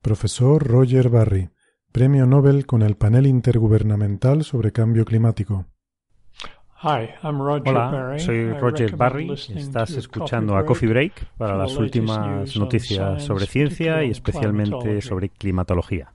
Profesor Roger Barry, Premio Nobel con el Panel Intergubernamental sobre Cambio Climático. Hi, I'm Roger Hola, Barry. soy Roger Barry. Estás escuchando a Coffee Break para las últimas noticias sobre ciencia y especialmente sobre climatología.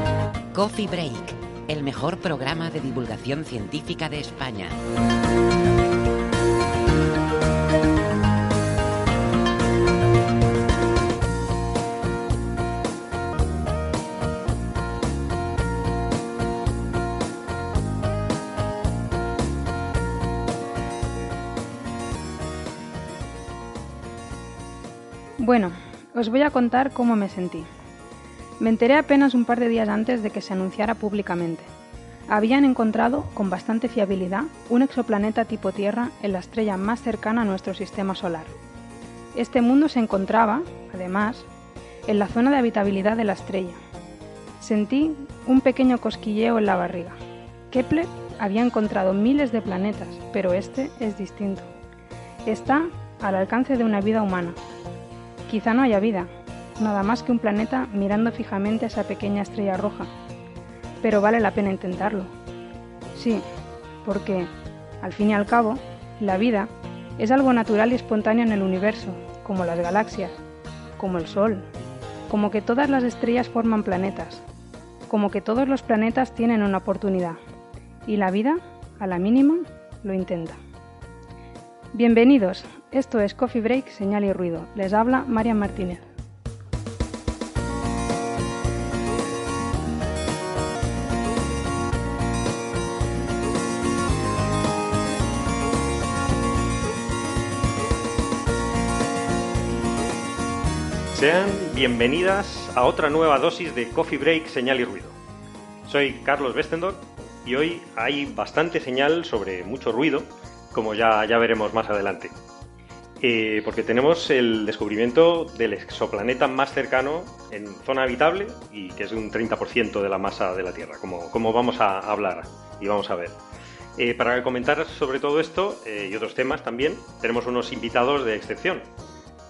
Coffee Break, el mejor programa de divulgación científica de España. Bueno, os voy a contar cómo me sentí. Me enteré apenas un par de días antes de que se anunciara públicamente. Habían encontrado, con bastante fiabilidad, un exoplaneta tipo Tierra en la estrella más cercana a nuestro sistema solar. Este mundo se encontraba, además, en la zona de habitabilidad de la estrella. Sentí un pequeño cosquilleo en la barriga. Kepler había encontrado miles de planetas, pero este es distinto. Está al alcance de una vida humana, Quizá no haya vida, nada más que un planeta mirando fijamente a esa pequeña estrella roja. Pero vale la pena intentarlo. Sí, porque, al fin y al cabo, la vida es algo natural y espontáneo en el universo, como las galaxias, como el Sol, como que todas las estrellas forman planetas, como que todos los planetas tienen una oportunidad, y la vida, a la mínima, lo intenta. Bienvenidos, esto es Coffee Break, Señal y Ruido. Les habla Marian Martínez. Sean bienvenidas a otra nueva dosis de Coffee Break, Señal y Ruido. Soy Carlos Westendorf y hoy hay bastante señal sobre mucho ruido, como ya, ya veremos más adelante. Eh, porque tenemos el descubrimiento del exoplaneta más cercano en zona habitable y que es un 30% de la masa de la Tierra, como, como vamos a hablar y vamos a ver. Eh, para comentar sobre todo esto eh, y otros temas también, tenemos unos invitados de excepción.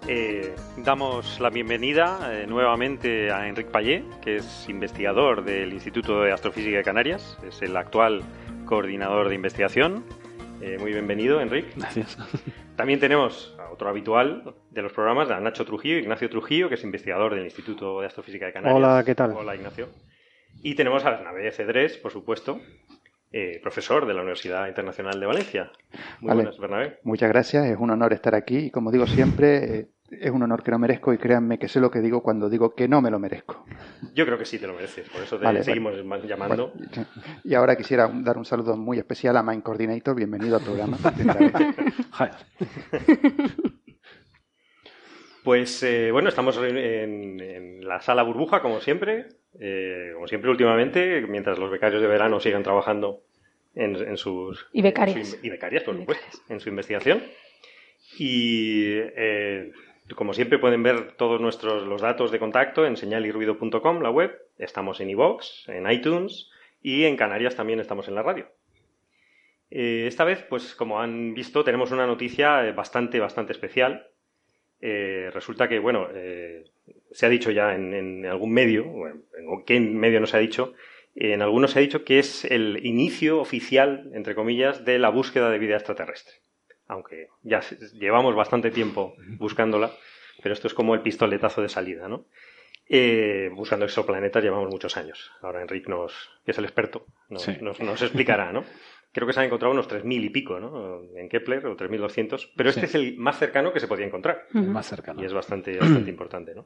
Eh, damos la bienvenida eh, nuevamente a Enric Payé, que es investigador del Instituto de Astrofísica de Canarias, es el actual coordinador de investigación. Eh, muy bienvenido, Enric. Gracias. También tenemos a otro habitual de los programas, a Nacho Trujillo, Ignacio Trujillo, que es investigador del Instituto de Astrofísica de Canarias. Hola, ¿qué tal? Hola, Ignacio. Y tenemos a Bernabé Cedrés, por supuesto, eh, profesor de la Universidad Internacional de Valencia. Muy Vale. buenas, Bernabé. Muchas gracias, es un honor estar aquí y como digo siempre, eh, es un honor que no merezco y créanme que sé lo que digo cuando digo que no me lo merezco. Yo creo que sí te lo mereces, por eso te Vale, seguimos llamando. Bueno, y ahora quisiera dar un saludo muy especial a Mind Coordinator, bienvenido al programa. Pues eh, bueno, estamos en, en la sala burbuja, como siempre, eh, como siempre últimamente, mientras los becarios de verano sigan trabajando en, en sus... Y becarias. su- y becarias, por supuesto, en su investigación. Y eh, como siempre pueden ver todos nuestros los datos de contacto en señalirruido.com, la web. Estamos en iVoox, en iTunes y en Canarias también estamos en la radio. Esta vez, pues como han visto, tenemos una noticia bastante, bastante especial. Eh, resulta que, bueno, eh, se ha dicho ya en, en algún medio, bueno, en qué medio no se ha dicho, en algunos se ha dicho que es el inicio oficial, entre comillas, de la búsqueda de vida extraterrestre. aunque ya llevamos bastante tiempo buscándola, pero esto es como el pistoletazo de salida, ¿no? Eh, buscando exoplanetas llevamos muchos años. Ahora Enrique, nos, que es el experto, nos, nos, explicará, ¿no? Creo que se han encontrado unos 3.000 y pico, ¿no? En Kepler, o 3.200, pero este es el más cercano que se podía encontrar. El más cercano. Y es bastante, bastante importante, ¿no?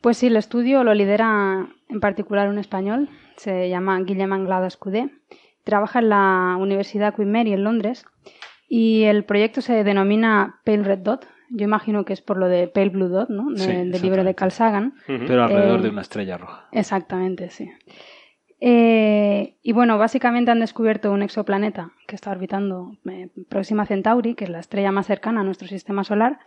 Pues sí, el estudio lo lidera en particular un español, se llama Guillem Anglada Escudé, trabaja en la Universidad Queen Mary en Londres y el proyecto se denomina Pale Red Dot. Yo imagino que es por lo de Pale Blue Dot, ¿no? del libro de Carl Sagan. Pero alrededor de eh, una estrella roja. Exactamente, sí. Eh, y bueno, básicamente han descubierto un exoplaneta que está orbitando eh, Próxima Centauri, que es la estrella más cercana a nuestro sistema solar,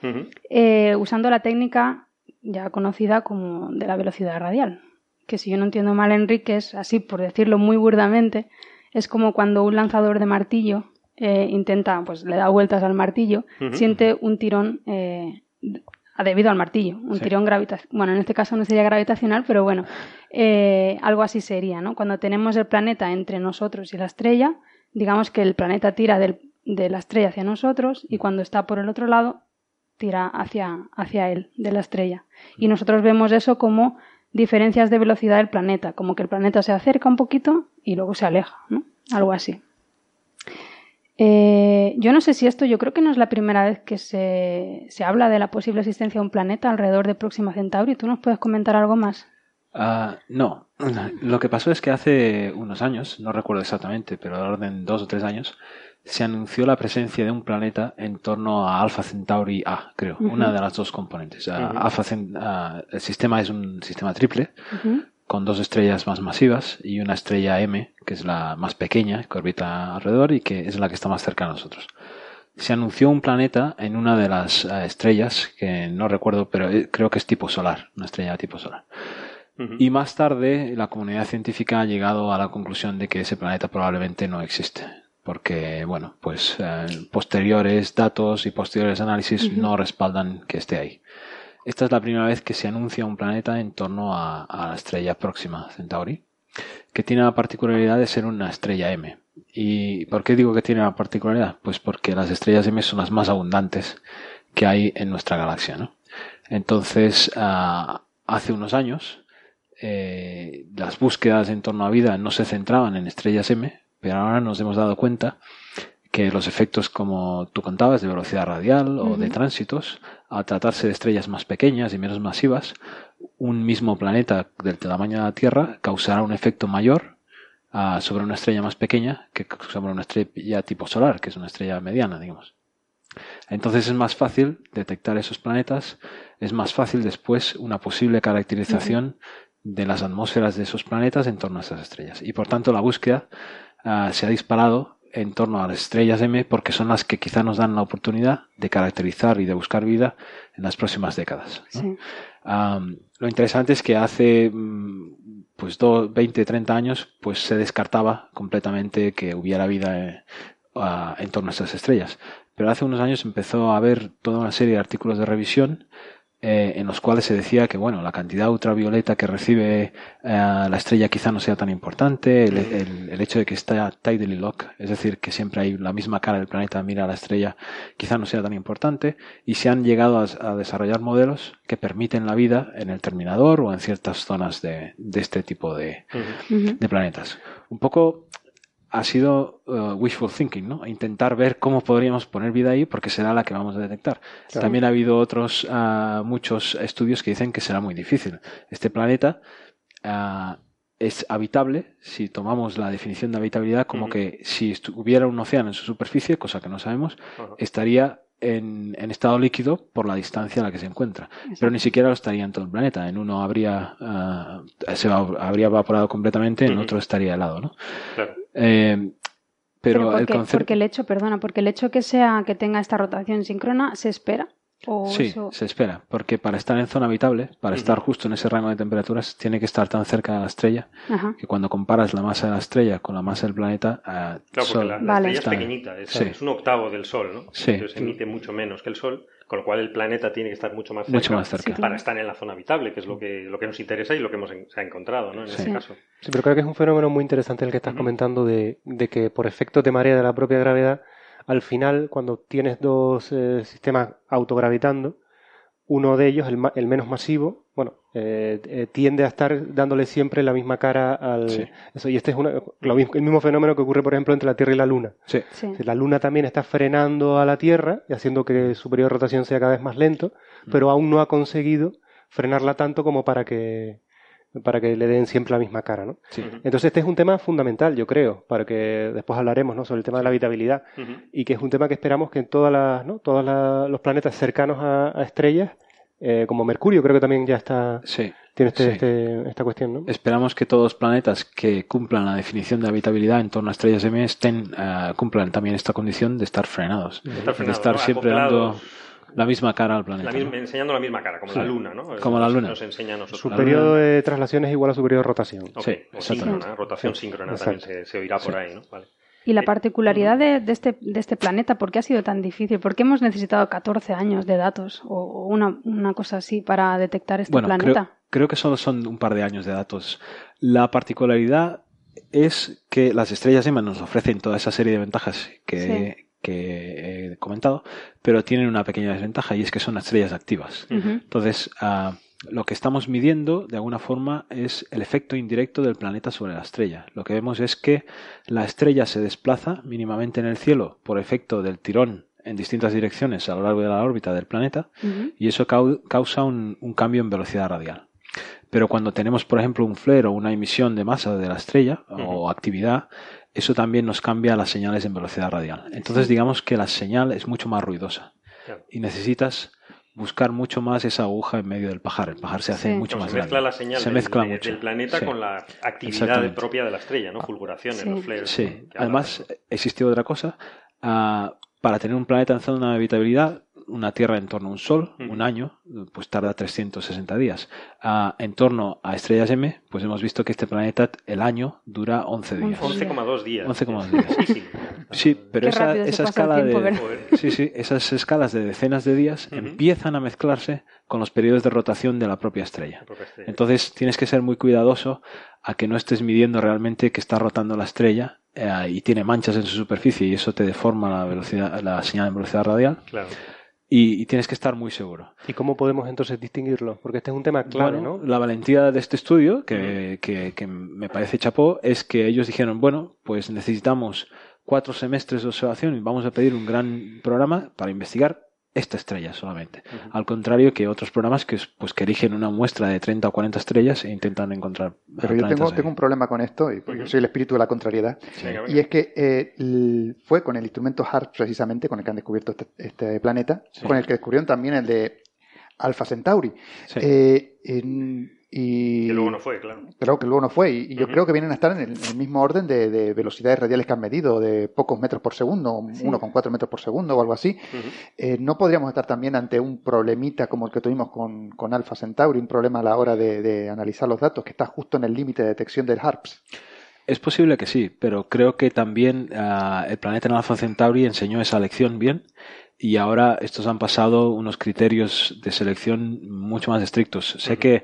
usando la técnica ya conocida como de la velocidad radial. Que si yo no entiendo mal, Enrique, es así, por decirlo muy burdamente, es como cuando un lanzador de martillo eh, intenta, pues le da vueltas al martillo, siente un tirón eh, debido al martillo, un tirón gravitacional. Bueno, en este caso no sería gravitacional, pero bueno, eh, algo así sería, ¿no? Cuando tenemos el planeta entre nosotros y la estrella, digamos que el planeta tira de la estrella hacia nosotros y cuando está por el otro lado, tira hacia, hacia él, de la estrella. Y nosotros vemos eso como diferencias de velocidad del planeta, como que el planeta se acerca un poquito y luego se aleja, ¿no? Algo así. Eh, yo no sé si esto, yo creo que no es la primera vez que se, se, habla de la posible existencia de un planeta alrededor de Próxima Centauri. ¿Tú nos puedes comentar algo más? Uh, no, lo que pasó es que hace unos años, no recuerdo exactamente, pero de orden dos o tres años, se anunció la presencia de un planeta en torno a Alpha Centauri A, creo, una de las dos componentes. el sistema es un sistema triple, con dos estrellas más masivas y una estrella M, que es la más pequeña, que orbita alrededor y que es la que está más cerca a nosotros. Se anunció un planeta en una de las eh, estrellas, que no recuerdo, pero eh, creo que es tipo solar, una estrella de tipo solar. Y más tarde la comunidad científica ha llegado a la conclusión de que ese planeta probablemente no existe porque bueno, pues eh, posteriores datos y posteriores análisis no respaldan que esté ahí. Esta es la primera vez que se anuncia un planeta en torno a, la estrella próxima Centauri, que tiene la particularidad de ser una estrella M. ¿Y por qué digo que tiene la particularidad? Pues porque las estrellas M son las más abundantes que hay en nuestra galaxia. ¿no? Entonces, ah, hace unos años, eh, las búsquedas en torno a vida no se centraban en estrellas M, pero ahora nos hemos dado cuenta que los efectos, como tú contabas, de velocidad radial o de tránsitos, al tratarse de estrellas más pequeñas y menos masivas, un mismo planeta del tamaño de la Tierra causará un efecto mayor ah, sobre una estrella más pequeña que sobre una estrella tipo solar, que es una estrella mediana, digamos. Entonces es más fácil detectar esos planetas, es más fácil después una posible caracterización de las atmósferas de esos planetas en torno a esas estrellas. Y por tanto la búsqueda Ah, se ha disparado en torno a las estrellas M porque son las que quizá nos dan la oportunidad de caracterizar y de buscar vida en las próximas décadas. lo interesante es que hace mm, pues 20, 30 años pues se descartaba completamente que hubiera vida eh, en torno a estas estrellas. Pero hace unos años empezó a haber toda una serie de artículos de revisión eh, en los cuales se decía que bueno la cantidad ultravioleta que recibe eh, la estrella quizá no sea tan importante el, hecho de que está tidally lock es decir que siempre hay la misma cara del planeta mira a la estrella quizá no sea tan importante y se han llegado a, desarrollar modelos que permiten la vida en el terminador o en ciertas zonas de, este tipo de, de planetas. Un poco ha sido uh, wishful thinking, ¿no? Intentar ver cómo podríamos poner vida ahí porque será la que vamos a detectar. También ha habido otros uh, muchos estudios que dicen que será muy difícil. Este planeta uh, es habitable si tomamos la definición de habitabilidad como que si hubiera un océano en su superficie, cosa que no sabemos, estaría en, estado líquido por la distancia a la que se encuentra. Pero ni siquiera lo estaría en todo el planeta. En uno habría, se habría evaporado completamente, en otro estaría helado, ¿no? Claro. Eh, pero, el porque el hecho, perdona, porque el hecho que sea que tenga esta rotación síncrona se espera. Sí, se espera, porque para estar en zona habitable, para estar justo en ese rango de temperaturas, tiene que estar tan cerca de la estrella que cuando comparas la masa de la estrella con la masa del planeta, eh, claro, porque la, estrella es pequeñita, es, un octavo del Sol, ¿no? Entonces emite mucho menos que el Sol con lo cual el planeta tiene que estar mucho más cerca, para estar en la zona habitable, que es lo que, lo que nos interesa y lo que hemos se ha encontrado ¿no? en este caso. Sí, pero creo que es un fenómeno muy interesante el que estás comentando de, que por efectos de marea de la propia gravedad al final, cuando tienes dos eh, sistemas autogravitando, uno de ellos, el, el menos masivo, bueno, eh, eh, tiende a estar dándole siempre la misma cara al... Eso, y este es lo mismo, el mismo fenómeno que ocurre, por ejemplo, entre la Tierra y la Luna. Sí. La Luna también está frenando a la Tierra y haciendo que su periodo de rotación sea cada vez más lento, mm. pero aún no ha conseguido frenarla tanto como para que para que le den siempre la misma cara, ¿no? Entonces este es un tema fundamental, yo creo, para que después hablaremos, ¿no? Sobre el tema de la habitabilidad y que es un tema que esperamos que en todas las, ¿no? Todos los planetas cercanos a, estrellas, eh, como Mercurio, creo que también ya está, sí. tiene este, este, esta cuestión, ¿no? Esperamos que todos los planetas que cumplan la definición de habitabilidad en torno a estrellas M estén, uh, cumplan también esta condición de estar frenados, de estar, siempre dando la misma cara al planeta. Enseñando la misma cara, como la Luna, ¿no? Como la Luna. Nos enseña a nosotros. Su periodo de traslación es igual a su periodo de rotación. sí, síncrona, rotación síncrona también se, oirá por ahí, ¿no? Vale. Y la particularidad de, este, de este planeta, ¿por qué ha sido tan difícil? ¿Por qué hemos necesitado 14 años de datos o, una, una, cosa así para detectar este planeta? Creo, creo que solo son un par de años de datos. La particularidad es que las estrellas EMA nos ofrecen toda esa serie de ventajas que, que he comentado, pero tienen una pequeña desventaja y es que son estrellas activas. Entonces, ah, lo que estamos midiendo de alguna forma es el efecto indirecto del planeta sobre la estrella. Lo que vemos es que la estrella se desplaza mínimamente en el cielo por efecto del tirón en distintas direcciones a lo largo de la órbita del planeta y eso causa un, cambio en velocidad radial. Pero cuando tenemos, por ejemplo, un flare o una emisión de masa de la estrella o actividad, eso también nos cambia las señales en velocidad radial. Entonces digamos que la señal es mucho más ruidosa y necesitas buscar mucho más esa aguja en medio del pajar. El pajar se hace mucho más se mezcla la señal se mezcla del, mucho. del planeta con la actividad propia de la estrella, ¿no? Fulguraciones, los flares. Sí, además existió otra cosa. Ah, para tener un planeta en zona de habitabilidad una Tierra en torno a un Sol, un año, pues tarda 360 días. en torno a estrellas M, pues hemos visto que este planeta, el año, dura 11 días. 11,2 días. 11,2 días. sí, pero esa, esa escala de, sí, sí, esas escalas de decenas de días empiezan a mezclarse con los periodos de rotación de la propia estrella. Entonces tienes que ser muy cuidadoso a que no estés midiendo realmente que está rotando la estrella eh, y tiene manchas en su superficie y eso te deforma la velocidad, la señal en velocidad radial. Claro y, tienes que estar muy seguro. ¿Y cómo podemos entonces distinguirlo? Porque este es un tema clave, ¿no? La valentía de este estudio, que, que, que, me parece chapó, es que ellos dijeron, bueno, pues necesitamos cuatro semestres de observación y vamos a pedir un gran programa para investigar esta estrella solamente. Al contrario que otros programas que, pues, que erigen una muestra de 30 o 40 estrellas e intentan encontrar. Pero yo tengo, tengo, un problema con esto, y porque yo soy el espíritu de la contrariedad. Y es que eh, fue con el instrumento HARP, precisamente, con el que han descubierto este, este planeta, con el que descubrieron también el de Alpha Centauri. Eh, en, y, que luego no fue, claro. Creo que luego no fue. Y, yo creo que vienen a estar en el, mismo orden de, velocidades radiales que han medido, de pocos metros por segundo, uno con cuatro metros por segundo o algo así. Eh, ¿No podríamos estar también ante un problemita como el que tuvimos con, con Alpha Centauri, un problema a la hora de, analizar los datos, que está justo en el límite de detección del HARPS? Es posible que sí, pero creo que también ah, el planeta en Alpha Centauri enseñó esa lección bien y ahora estos han pasado unos criterios de selección mucho más estrictos. Sé que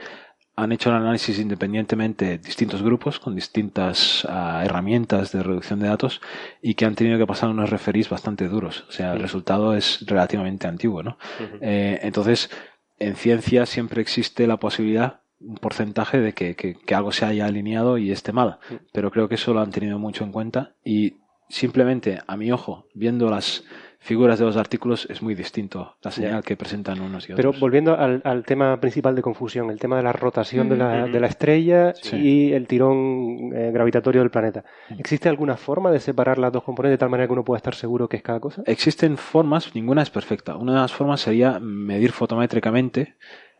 han hecho el análisis independientemente distintos grupos con distintas ah, herramientas de reducción de datos y que han tenido que pasar unos referís bastante duros. O sea, el resultado es relativamente antiguo, ¿no? Eh, entonces, en ciencia siempre existe la posibilidad, un porcentaje de que, que, que algo se haya alineado y esté mal. Pero creo que eso lo han tenido mucho en cuenta y simplemente, a mi ojo, viendo las figuras de los artículos es muy distinto la señal que presentan unos y otros. Pero volviendo al, tema principal de confusión, el tema de la rotación de, la, de, la, estrella y el tirón eh, gravitatorio del planeta. ¿Existe alguna forma de separar las dos componentes de tal manera que uno pueda estar seguro que es cada cosa? Existen formas, ninguna es perfecta. Una de las formas sería medir fotométricamente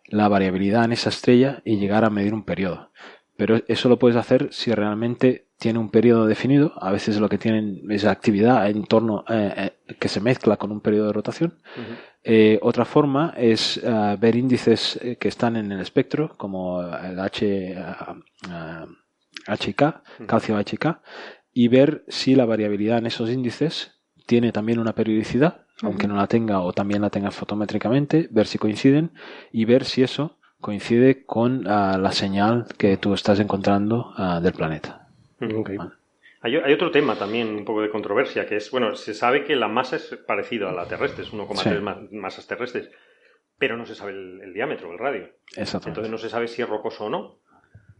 la variabilidad en esa estrella y llegar a medir un periodo. Pero eso lo puedes hacer si realmente tiene un periodo definido, a veces lo que tienen es actividad en torno eh, eh, que se mezcla con un periodo de rotación. Eh, otra forma es ver índices que están en el espectro, como el H, HK, calcio HK, y ver si la variabilidad en esos índices tiene también una periodicidad, aunque no la tenga o también la tenga fotométricamente, ver si coinciden y ver si eso coincide con la señal que tú estás encontrando del planeta. Okay. Hay, hay, otro tema también, un poco de controversia, que es, bueno, se sabe que la masa es parecida a la terrestre, es 1,3 sí. masas terrestres, pero no se sabe el, el diámetro, el radio. Entonces no se sabe si es rocoso o no.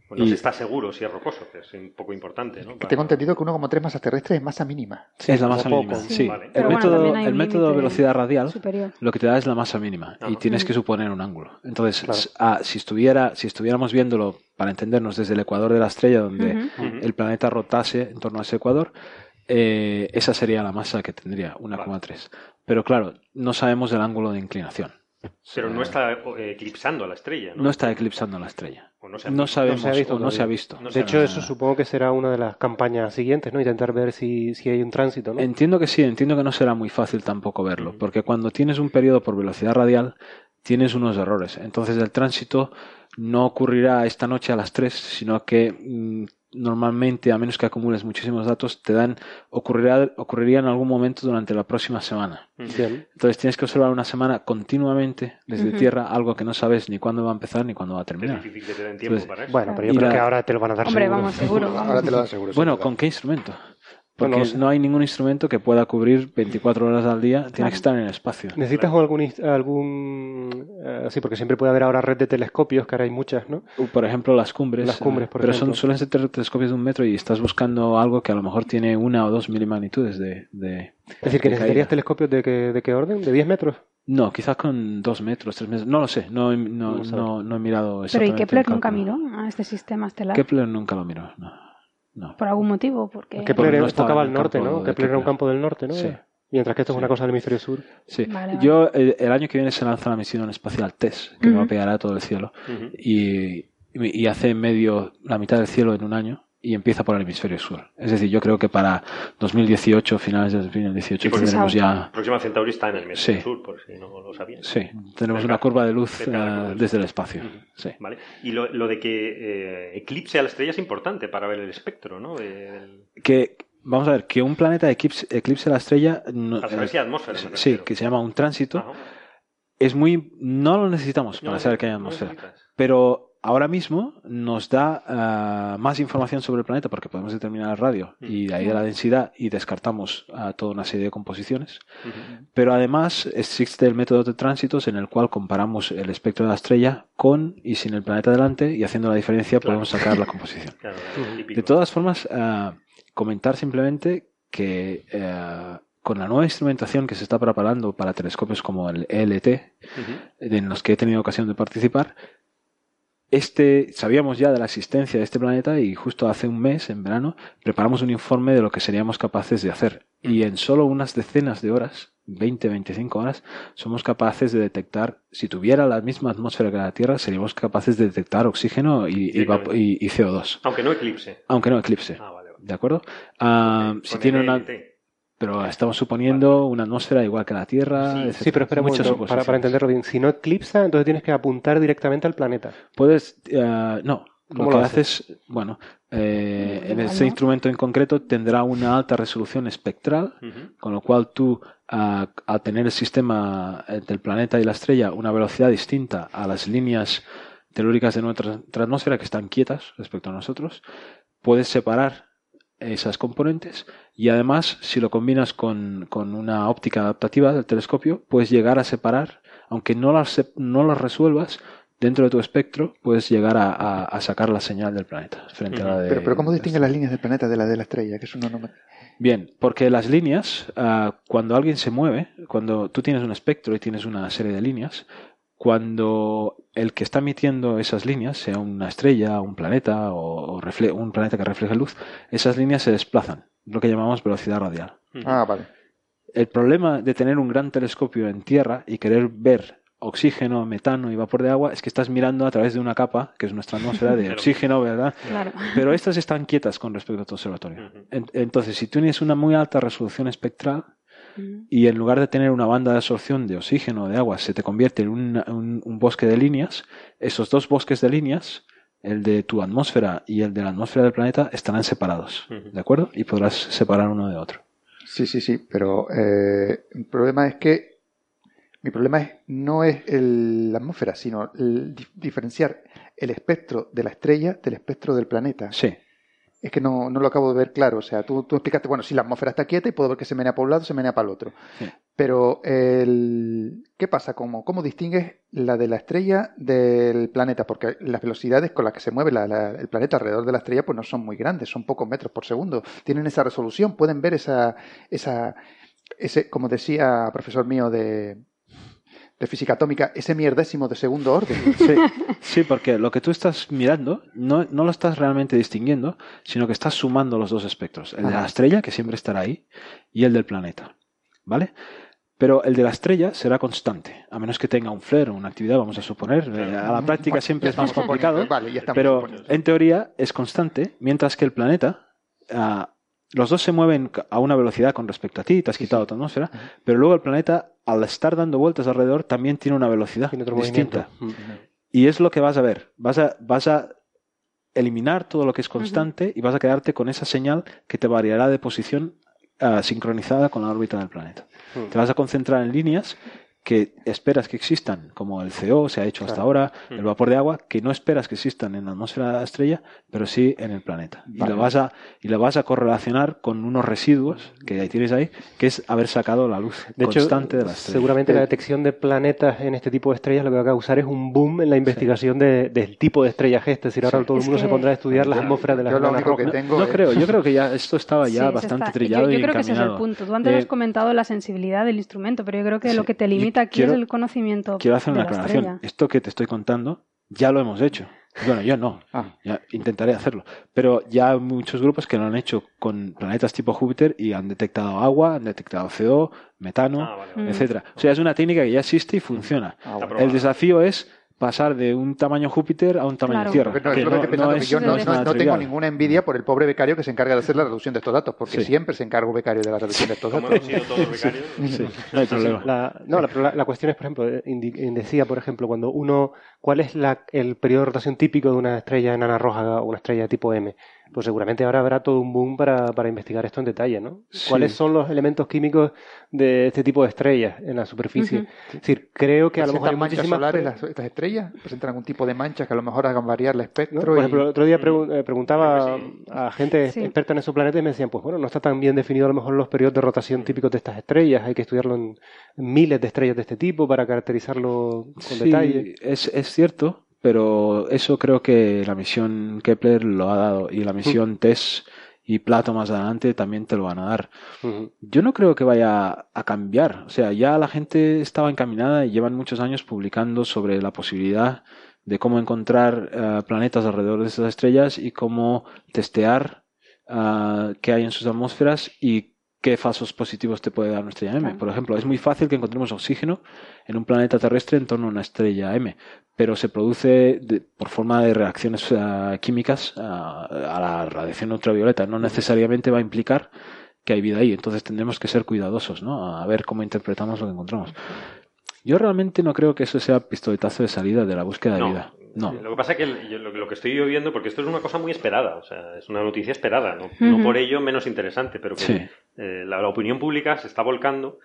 Pues no y... se está seguro si es rocoso, que es un poco importante. ¿no? Para... Tengo entendido que 1,3 masas terrestres es masa mínima. Sí, es la masa mínima. Sí. sí. Vale. El, bueno, método, el método de velocidad radial superior. lo que te da es la masa mínima Ajá. y tienes que suponer un ángulo. Entonces, claro. ah, si, estuviera, si estuviéramos viéndolo, para entendernos, desde el ecuador de la estrella, donde uh -huh. el planeta rotase en torno a ese ecuador, eh, esa sería la masa que tendría, 1,3. Vale. Pero claro, no sabemos el ángulo de inclinación. Pero no está eclipsando a la estrella, ¿no? No está eclipsando a la estrella. No, se no, sabemos, no se ha visto. No se ha visto. de hecho, eso supongo que será una de las campañas siguientes, ¿no? Intentar ver si, si hay un tránsito, ¿no? Entiendo que sí, entiendo que no será muy fácil tampoco verlo, porque cuando tienes un periodo por velocidad radial, tienes unos errores. Entonces, el tránsito no ocurrirá esta noche a las 3, sino que mmm, normalmente, a menos que acumules muchísimos datos, te dan, ocurrirá, ocurriría en algún momento durante la próxima semana. Bien. Entonces tienes que observar una semana continuamente desde uh -huh. tierra, algo que no sabes ni cuándo va a empezar ni cuándo va a terminar. Es difícil que te den tiempo Entonces, para eso. Bueno, pero yo creo que ahora te lo van a dar Hombre, seguro. vamos, seguro. Vamos. Ahora te lo dan seguro. Bueno, ¿con qué instrumento? Porque Bueno, no hay ningún instrumento que pueda cubrir 24 horas al día, tiene que estar en el espacio. ¿Necesitas algún, is- algún eh, sí, porque siempre puede haber ahora red de telescopios, que ahora hay muchas, ¿no? Uh, Por ejemplo, las cumbres. Las cumbres, por pero ejemplo. son, suelen ser telescopios de un metro y estás buscando algo que a lo mejor tiene una o dos milimagnitudes de, de Es decir, que de necesitarías caída. telescopios de qué, de qué orden, de 10 metros. No, quizás con dos metros, tres metros. No lo sé, no, he- no, No sabes. no, no he mirado Pero ¿y. Kepler nunca miró a este sistema estelar? Kepler nunca lo miró, no. No. Por algún motivo, porque... Kepler no era- estaba tocaba en al el norte, ¿no? de Kepler era un Kepler. campo del norte, ¿no? Sí. Mientras que esto es una cosa del hemisferio sur. Sí. Vale, vale. Yo, el, el año que viene se lanza la misión espacial TESS, que Ujú. va a pegar a todo el cielo. Ujú. y, y hace medio la mitad del cielo en un año y empieza por el hemisferio sur. Es decir, yo creo que para 2018, finales de 2018, Sí, porque tendremos ya. Próxima Centauri está en el hemisferio Sí. sur, por si no lo sabían. Sí, tenemos una curva de luz eh, curva de luz. desde el espacio. Sí. Vale. Y lo, lo de que eh, eclipse a la estrella es importante para ver el espectro, ¿no? Que, vamos a ver, que un planeta eclipse, eclipse la estrella. No, si hay atmósfera, sí, que se llama un tránsito. Ajá. Es muy. No lo necesitamos para No, saber que hay atmósfera. Pero ahora mismo nos da ah, más información sobre el planeta porque podemos determinar el radio y de ahí a la densidad y descartamos toda una serie de composiciones. Pero además existe el método de tránsitos en el cual comparamos el espectro de la estrella con y sin el planeta delante y haciendo la diferencia Claro. podemos sacar la composición. Claro. De todas formas, ah, comentar simplemente que eh, con la nueva instrumentación que se está preparando para telescopios como el ELT, en los que he tenido ocasión de participar, este, sabíamos ya de la existencia de este planeta y justo hace un mes, en verano, preparamos un informe de lo que seríamos capaces de hacer. Y en solo unas decenas de horas, 20, 25 horas, somos capaces de detectar, si tuviera la misma atmósfera que la Tierra, seríamos capaces de detectar oxígeno y, y, Directamente. vapo- y- y CO2, Aunque no eclipse. aunque no eclipse. Ah, vale, vale. ¿De acuerdo? Con si tiene una. Pero estamos suponiendo una atmósfera igual que la Tierra. Sí, etcétera. Sí, pero espera un Muchas momento, para, entenderlo bien. Si no eclipsa, entonces tienes que apuntar directamente al planeta. Puedes, eh, no, ¿Cómo lo que lo haces, bueno, eh, en este no. instrumento en concreto tendrá una alta resolución espectral, con lo cual tú, ah, al tener el sistema entre el planeta y la estrella una velocidad distinta a las líneas telúricas de nuestra atmósfera que están quietas respecto a nosotros, puedes separar esas componentes. Y además si lo combinas con, con una óptica adaptativa del telescopio puedes llegar a separar aunque no las, no las resuelvas dentro de tu espectro puedes llegar a, a- a sacar la señal del planeta frente a la de Pero, pero ¿cómo distingue las líneas del planeta de la de la estrella? Que es una norma- Bien, porque las líneas, ah, cuando alguien se mueve, cuando tú tienes un espectro y tienes una serie de líneas, cuando el que está emitiendo esas líneas, sea una estrella, un planeta o, un planeta que refleje luz, esas líneas se desplazan, lo que llamamos velocidad radial. Ah, vale. El problema de tener un gran telescopio en tierra y querer ver oxígeno, metano y vapor de agua es que estás mirando a través de una capa, que es nuestra atmósfera de oxígeno, ¿verdad? Claro. Pero estas están quietas con respecto a tu observatorio. Entonces, si tú tienes una muy alta resolución espectral. Y en lugar de tener una banda de absorción de oxígeno o de agua se te convierte en un, un- un bosque de líneas, esos dos bosques de líneas, el de tu atmósfera y el de la atmósfera del planeta, estarán separados. ¿De acuerdo? Y podrás separar uno de otro. Sí, sí, sí, pero eh, el problema es que mi problema es, no es el- la atmósfera, sino el di- diferenciar el espectro de la estrella del espectro del planeta. Sí. Es que no, no lo acabo de ver claro. O sea, tú, tú explicaste, bueno, si la atmósfera está quieta y puedo ver que se menea para un lado, se menea para el otro. Pero, el, ¿qué pasa? ¿Cómo, ¿Cómo distingues la de la estrella del planeta? Porque las velocidades con las que se mueve la- la- el planeta alrededor de la estrella pues no son muy grandes, son pocos metros por segundo. Tienen esa resolución, pueden ver esa, esa, ese, como decía profesor mío de, de física atómica, ese mierdésimo de segundo orden. Sí, sí, porque lo que tú estás mirando no, no lo estás realmente distinguiendo, sino que estás sumando los dos espectros. El de la estrella, que siempre estará ahí, y el del planeta. ¿Vale? Pero el de la estrella será constante, a menos que tenga un flare o una actividad, vamos a suponer. Eh, A la práctica Bueno, siempre es más complicado, vale, pero suponiendo. en teoría es constante, mientras que el planeta, ah, los dos se mueven a una velocidad con respecto a ti, te has quitado tu atmósfera, pero luego el planeta, al estar dando vueltas alrededor, también tiene una velocidad Tiene distinta. Y es lo que vas a ver. Vas a, vas a eliminar todo lo que es constante y vas a quedarte con esa señal que te variará de posición ah, sincronizada con la órbita del planeta. Te vas a concentrar en líneas que esperas que existan, como el CO se ha hecho hasta Claro. ahora, Mm. el vapor de agua, que no esperas que existan en la atmósfera de la estrella, pero sí en el planeta. Y, Vale. lo vas a, y lo vas a correlacionar con unos residuos que ahí tienes ahí, que es haber sacado la luz De hecho, constante de la estrella. seguramente la detección de planetas en este tipo de estrellas lo que va a causar es un boom en la investigación de- del tipo de estrellas G. Es decir, ahora Sí. todo el Es mundo se que- pondrá a estudiar las atmósferas de las yo lo único que tengo No es- creo, yo creo que ya esto estaba ya Sí, bastante está. trillado yo, yo y creo que ese es el encaminado. punto. Tú antes Eh, has comentado la sensibilidad del instrumento, pero yo creo que Sí. lo que te limita aquí quiero- es el conocimiento Quiero hacer de una la aclaración. estrella. Esto que te estoy contando ya lo hemos hecho. Bueno, yo no. Ah. Ya intentaré hacerlo. Pero ya hay muchos grupos que lo han hecho con planetas tipo Júpiter y han detectado agua, han detectado CO, metano, Ah, vale, vale. etcétera. O sea, es una técnica que ya existe y funciona. Ah, El desafío es pasar de un tamaño Júpiter a un tamaño Claro. Tierra. No, que es lo que no- estoy pensando, no que es- yo no, tengo ninguna envidia por el pobre becario que se encarga de hacer la reducción de estos datos, porque Sí. siempre se encarga un becario de la reducción de estos datos. hemos sido todos becarios. Sí, no hay problema. La, no, la, pero la- la cuestión es, por ejemplo, eh, indi- eh, decía, por ejemplo, cuando uno, ¿cuál es la- el periodo de rotación típico de una estrella enana roja o una estrella tipo M? Pues seguramente ahora habrá todo un boom para, para investigar esto en detalle, ¿no? Sí. ¿Cuáles son los elementos químicos de este tipo de estrellas en la superficie? Es decir, creo que a lo mejor hay ¿Presentan manchas muchísimas... solares las, estas estrellas? ¿Presentan algún tipo de manchas que a lo mejor hagan variar el ¿no? espectro? Por y- ejemplo, el otro día eh, preguntaba sí. a gente Sí. experta en esos planetas y me decían, pues bueno, no está tan bien definido a lo mejor los periodos de rotación típicos de estas estrellas, hay que estudiarlo en, en miles de estrellas de este tipo para caracterizarlo con Sí, detalle. Es, es cierto, pero eso creo que la misión Kepler lo ha dado y la misión TESS y Plato más adelante también te lo van a dar. Yo no creo que vaya a cambiar. O sea, ya la gente estaba encaminada y llevan muchos años publicando sobre la posibilidad de cómo encontrar eh, planetas alrededor de esas estrellas y cómo testear ah, qué hay en sus atmósferas y qué falsos positivos te puede dar una estrella M. Claro. Por ejemplo, es muy fácil que encontremos oxígeno en un planeta terrestre en torno a una estrella M, pero se produce de- por forma de reacciones ah, químicas ah, a la radiación ultravioleta. No necesariamente va a implicar que hay vida ahí. Entonces tendremos que ser cuidadosos, ¿no? A ver cómo interpretamos lo que encontramos. Yo realmente no creo que eso sea pistoletazo de salida de la búsqueda de vida. No. Lo que pasa es que lo, que estoy yo viendo, porque esto es una cosa muy esperada, o sea, es una noticia esperada, no, por ello menos interesante, pero que Sí. eh, la, la opinión pública se está volcando,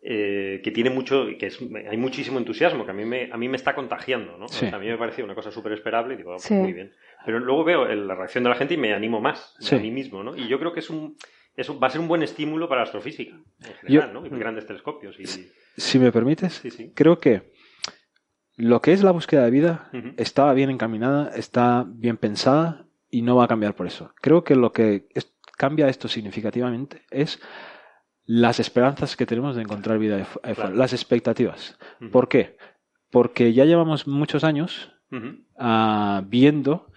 eh, que tiene mucho, que es, hay muchísimo entusiasmo, que a mí me, a mí me está contagiando, ¿no? O Sí. sea, a mí me parecía una cosa súper esperable y digo, ah, pues Sí. muy bien. Pero luego veo el- la reacción de la gente y me animo más Sí. a mí mismo, ¿no? Y yo creo que es un, es un- va a ser un buen estímulo para la astrofísica, en general, ¿no? Y grandes telescopios. Y, Si me permites, creo que lo que es la búsqueda de vida estaba bien encaminada, está bien pensada y no va a cambiar por eso. Creo que lo que es- cambia esto significativamente es las esperanzas que tenemos de encontrar vida Claro. las expectativas. ¿Por qué? Porque ya llevamos muchos años ah, viendo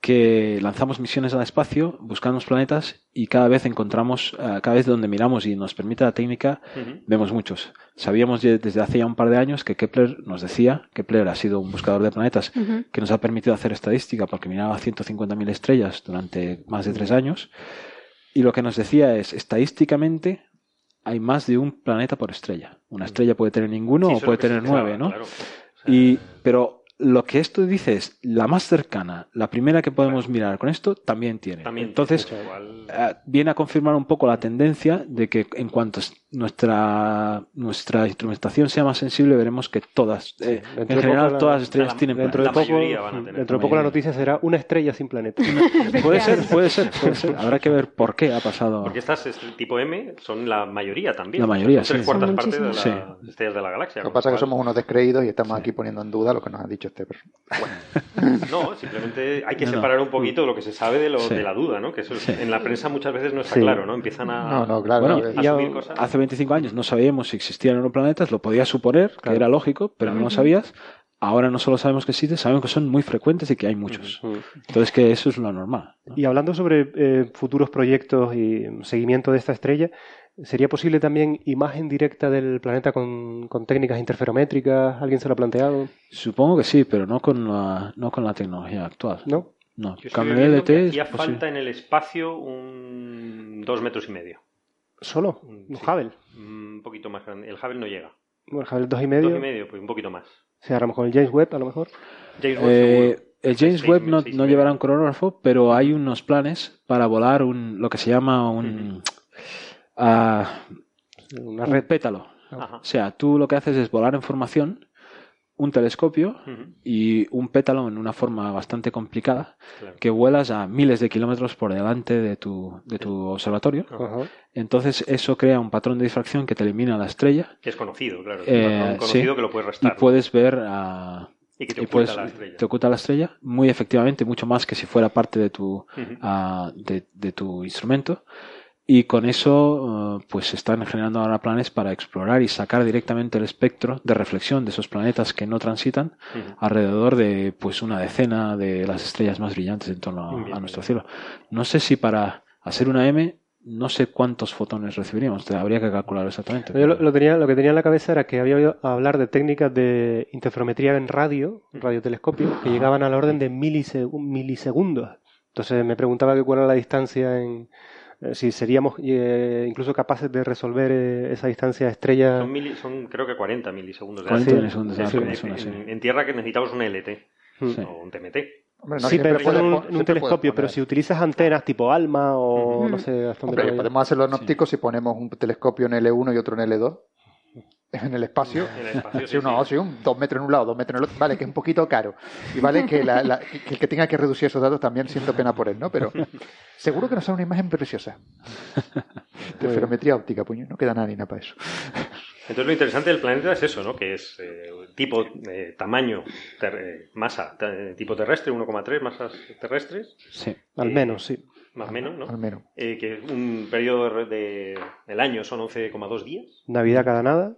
que lanzamos misiones al espacio, buscamos planetas y cada vez encontramos, ah, cada vez donde miramos y nos permite la técnica, vemos muchos. Sabíamos desde hace ya un par de años que Kepler nos decía, Kepler ha sido un buscador de planetas que nos ha permitido hacer estadística porque miraba 150.000 estrellas durante más de tres años y lo que nos decía es, estadísticamente hay más de un planeta por estrella. Una estrella puede tener ninguno Sí, o puede tener nueve, ¿no? claro. O sea, Y, pero lo que esto dice es, la más cercana, la primera que podemos mirar con esto, también tiene. También, Entonces, eh, viene a confirmar un poco la tendencia de que en cuanto nuestra nuestra instrumentación sea más sensible, veremos que todas, eh, en general, la, todas las estrellas tienen dentro de poco, dentro de poco la noticia será una estrella sin planeta. puede ser, puede ser, puede ser. Habrá que ver por qué ha pasado. Porque estas tipo M son la mayoría también. La mayoría, son tres sí. cuartas partes de las sí. estrellas de la galaxia. Lo que pasa es que somos unos descreídos y estamos aquí poniendo en duda lo que nos ha dicho este. Bueno. no, simplemente hay que No, no. separar un poquito lo que se sabe de, lo, Sí. de la duda, ¿no? Que eso es- en la prensa muchas veces no está Sí. claro, ¿no? Empiezan a, bueno, a ya asumir cosas. hace 25 años no sabíamos si existían planetas, lo podías suponer, que era lógico, pero no lo sabías. Ahora no solo sabemos que existen, sabemos que son muy frecuentes y que hay muchos. Entonces que eso es lo normal. Y hablando sobre eh, futuros proyectos y seguimiento de esta estrella, ¿sería posible también imagen directa del planeta con, con técnicas interferométricas? ¿Alguien se lo ha planteado? Supongo que sí, pero no con la, no con la tecnología actual. ¿No? No, Yo LT que es hacía posible. falta en el espacio un dos metros y medio. ¿Solo? ¿Un Sí. Hubble? Un poquito más grande. El Hubble no llega. Bueno, el Hubble dos y medio. Dos y medio, pues un poquito más. O sea, a lo mejor el James Webb, a lo mejor. James Webb Eh, el James Webb no, llevará un cronógrafo, pero hay unos planes para volar un, lo que se llama un, ah, Una un red. pétalo. Ajá. O sea, tú lo que haces es volar en formación, un telescopio y un pétalo en una forma bastante complicada Claro. que vuelas a miles de kilómetros por delante de tu, de tu observatorio. Entonces eso crea un patrón de difracción que te elimina la estrella. Que es conocido, claro. Eh, conocido sí. que lo puedes Y restar. puedes ver a... Y que te y oculta puedes- la estrella. te oculta la estrella muy efectivamente, mucho más que si fuera parte de tu, de, de tu instrumento. Y con eso, eh, pues se están generando ahora planes para explorar y sacar directamente el espectro de reflexión de esos planetas que no transitan alrededor de pues una decena de las estrellas más brillantes en torno a, Bien, a nuestro cielo. No sé si para hacer una M, no sé cuántos fotones recibiríamos, te- habría que calcular exactamente. Yo lo, lo tenía, lo que tenía en la cabeza era que había oído hablar de técnicas de interferometría en radio, radiotelescopio, que llegaban a la orden de milise- milisegundos. Entonces me preguntaba que cuál era la distancia en... eh, si seríamos eh, incluso capaces de resolver eh, esa distancia estrella. Son, mili- son creo que 40 milisegundos. de 40 alto. milisegundos de En- alto, en, en- tierra que necesitamos un LT Sí. o un TMT. Hombre, no sí, pero puedes en un, en un telescopio, pero si utilizas antenas tipo ALMA o Ujú. no sé hasta dónde Hombre, puede- podemos hacerlo en óptico si ponemos un telescopio en L1 y otro en L2 en el espacio. En el espacio, Sí, sí, uno, sí. sí, un dos metros en un lado, dos metros en el otro. Vale, que es un poquito caro. Y vale que, la- la- que el que tenga que reducir esos datos también siento pena por él, ¿no? Pero seguro que nos sale una imagen preciosa. De ferometría óptica, puño. No queda nada ni nada para eso. Entonces lo interesante del planeta es eso, ¿no? Que es eh, tipo, eh, tamaño, ter- eh, masa, tipo terrestre, 1,3 masas terrestres, Sí. Al menos, sí. Más o menos, ¿no? Al menos. Eh, que un periodo de, de- del año son 11,2 días. Navidad cada nada.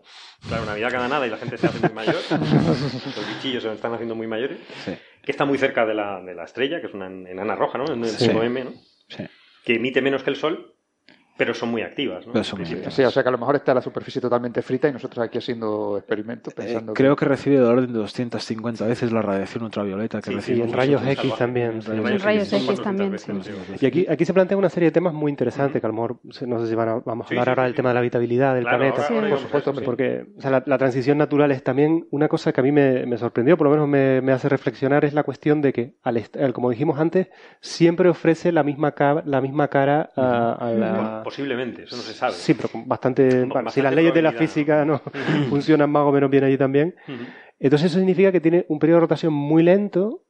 Claro, Navidad cada nada y la gente se hace muy mayor. Los bichillos se están haciendo muy mayores. Sí. Que está muy cerca de la, de la estrella, que es una enana roja, ¿no? En el Sí. M, ¿no? Sí. Que emite menos que el Sol, pero son muy activas, ¿no? Pero son muy Sí, sí. activas. Sí, o sea que a lo mejor está la superficie totalmente frita y nosotros aquí haciendo experimentos Eh, pensando. creo que recibe del orden de 250 veces la radiación ultravioleta que Sí, recibe Y en rayos X también. En rayos En rayos son X 400 también, sí. Y aquí, aquí se plantea una serie de temas muy interesantes, que a lo mejor no sé si van a- vamos a hablar sí, ahora del sí. tema de la habitabilidad del Claro, planeta. ahora- ahora por supuesto, eso, sí. Porque o sea, la, la transición natural es también una cosa que a mí me, me sorprendió, por lo menos me, me hace reflexionar, es la cuestión de que, al como dijimos antes, siempre ofrece la misma, ca- la misma cara a, a la... Posiblemente, eso no se sabe. Sí, pero con bastante... bueno, si las leyes de la física no funcionan más o menos bien allí también. Entonces eso significa que tiene un periodo de rotación muy lento,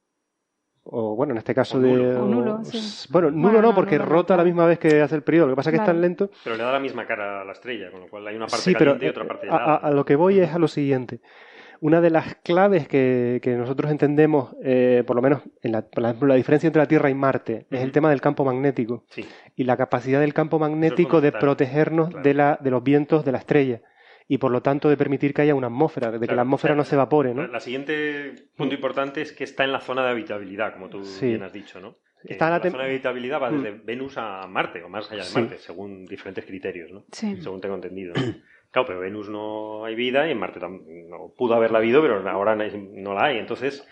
o bueno, en este caso O de... nulo. O nulo, o- sí. Bueno, nulo Bueno, no, porque nulo rota a la misma vez que hace el periodo. Lo que pasa es que es tan lento Pero le da la misma cara a la estrella, con lo cual hay una parte Sí, pero caliente y otra parte eh, a, helada. a- a lo que voy es a lo siguiente. Una de las claves que, que nosotros entendemos, eh, por lo menos en la, por ejemplo, la diferencia entre la Tierra y Marte, es el tema del campo magnético Sí. y la capacidad del campo magnético de protegernos claro. de, la, de los vientos de la estrella y por lo tanto de permitir que haya una atmósfera, de que la atmósfera o sea, no se evapore, ¿no? La, la siguiente punto importante es que está en la zona de habitabilidad, como tú Sí. bien has dicho, ¿no? Está la la, tem- zona de habitabilidad va Mm. desde Venus a Marte, o más allá de Sí. Marte, según diferentes criterios, ¿no? Sí. Según tengo entendido. ¿no? Claro, pero Venus no hay vida y en Marte no pudo haberla habido, pero ahora no la hay. Entonces,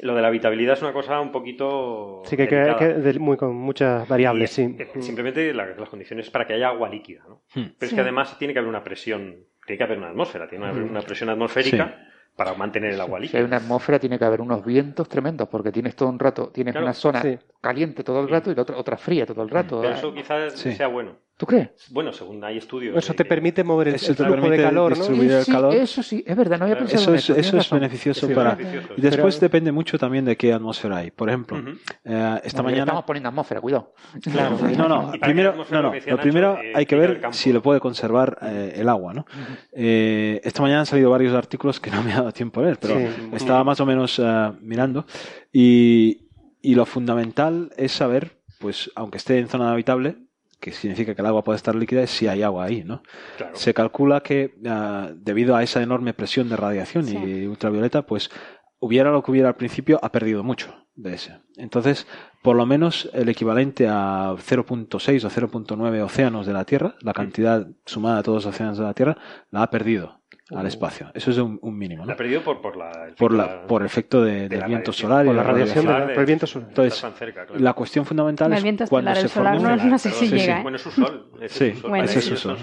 lo de la habitabilidad es una cosa un poquito. Sí, que, que, que de- muy, con muchas variables, Y, sí. eh, Simplemente la- las condiciones para que haya agua líquida, ¿no? Hmm. Pero es Sí. que además tiene que haber una presión, tiene que haber una atmósfera, tiene que haber Mm. una presión atmosférica para mantener el agua Si líquida. hay una atmósfera, tiene que haber unos vientos tremendos, porque tienes todo un rato, tienes Claro, una zona sí. caliente todo el rato y la otra, otra fría todo el rato. Pero eso quizás Sí. sea bueno. ¿Tú crees? Bueno, según hay estudios. Eso te permite mover el, Eso el te flujo de permite calor, ¿no? distribuir el Sí, calor. Eso sí, es verdad, no había pensado Eso en es, eso. eso es beneficioso Sí, para... beneficioso. Y después Pero- depende mucho también de qué atmósfera hay. Por ejemplo, Ujú. eh, esta Bueno, mañana... Estamos poniendo atmósfera, cuidado. Claro, no, no, primero, no, no, lo primero hay que ver si lo puede conservar eh, el agua, ¿no? Eh, esta mañana han salido varios artículos que no me ha dado tiempo a leer, pero Sí. estaba más o menos eh, mirando y, y lo fundamental es saber, pues, aunque esté en zona habitable, que significa que el agua puede estar líquida, es si hay agua ahí, ¿no? Claro. Se calcula que ah, debido a esa enorme presión de radiación Sí. y ultravioleta, pues hubiera lo que hubiera al principio, ha perdido mucho de ese. Entonces, por lo menos el equivalente a 0.6 o 0.9 océanos de la Tierra, la cantidad sumada de todos los océanos de la Tierra, la ha perdido al espacio. Eso es un, un mínimo, La ¿no? ha perdido por, por la. el Por, efecto la, por efecto de- del la viento radiación. solar y Por la radiación radiación. de- por el viento solar. Entonces, cerca, claro. la cuestión fundamental El es cuando se el solar forma- no, no sé si Sí, llega. Bueno, es su sol. ese Sí, es su sol. Bueno, ese es su sol.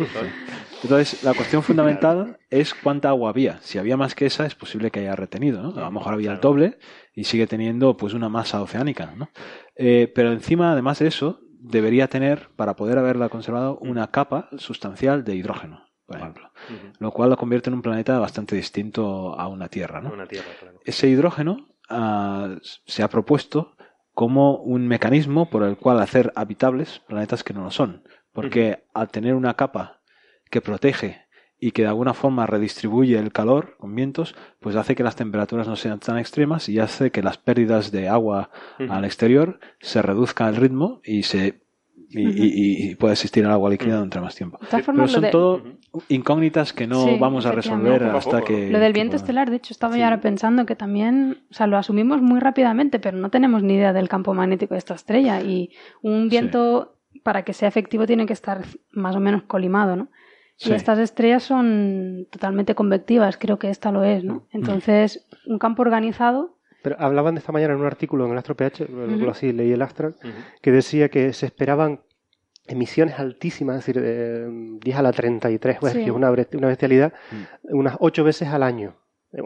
Entonces, la cuestión fundamental es cuánta agua había. Si había más que esa, es posible que haya retenido, ¿no? A lo mejor había el doble y sigue teniendo pues una masa oceánica, ¿no? Eh, pero encima, además de eso, debería tener, para poder haberla conservado, una capa sustancial de hidrógeno, por ejemplo. Lo cual lo convierte en un planeta bastante distinto a una Tierra, ¿no? Una tierra, claro. Ese hidrógeno ah, se ha propuesto como un mecanismo por el cual hacer habitables planetas que no lo son. Porque al tener una capa que protege y que de alguna forma redistribuye el calor con vientos, pues hace que las temperaturas no sean tan extremas y hace que las pérdidas de agua al exterior se reduzca el ritmo y se y, y- y pueda existir el agua líquida durante más tiempo. Pero son de- todo incógnitas que no Sí, vamos a resolver Poco hasta poco, que... lo del que viento podamos. estelar, de hecho, estaba yo ahora pensando que también, o sea, lo asumimos muy rápidamente, pero no tenemos ni idea del campo magnético de esta estrella. Y un viento, para que sea efectivo, tiene que estar más o menos colimado, ¿no? Sí. Y estas estrellas son totalmente convectivas, creo que esta lo es, Mm. ¿no? Entonces, un campo organizado. Pero hablaban de esta mañana en un artículo en el Astro PH, lo así leí el Astral, que decía que se esperaban emisiones altísimas, es decir, eh, 10 a la 33, pues, Sí. que es una, una bestialidad, Mm. unas 8 veces al año.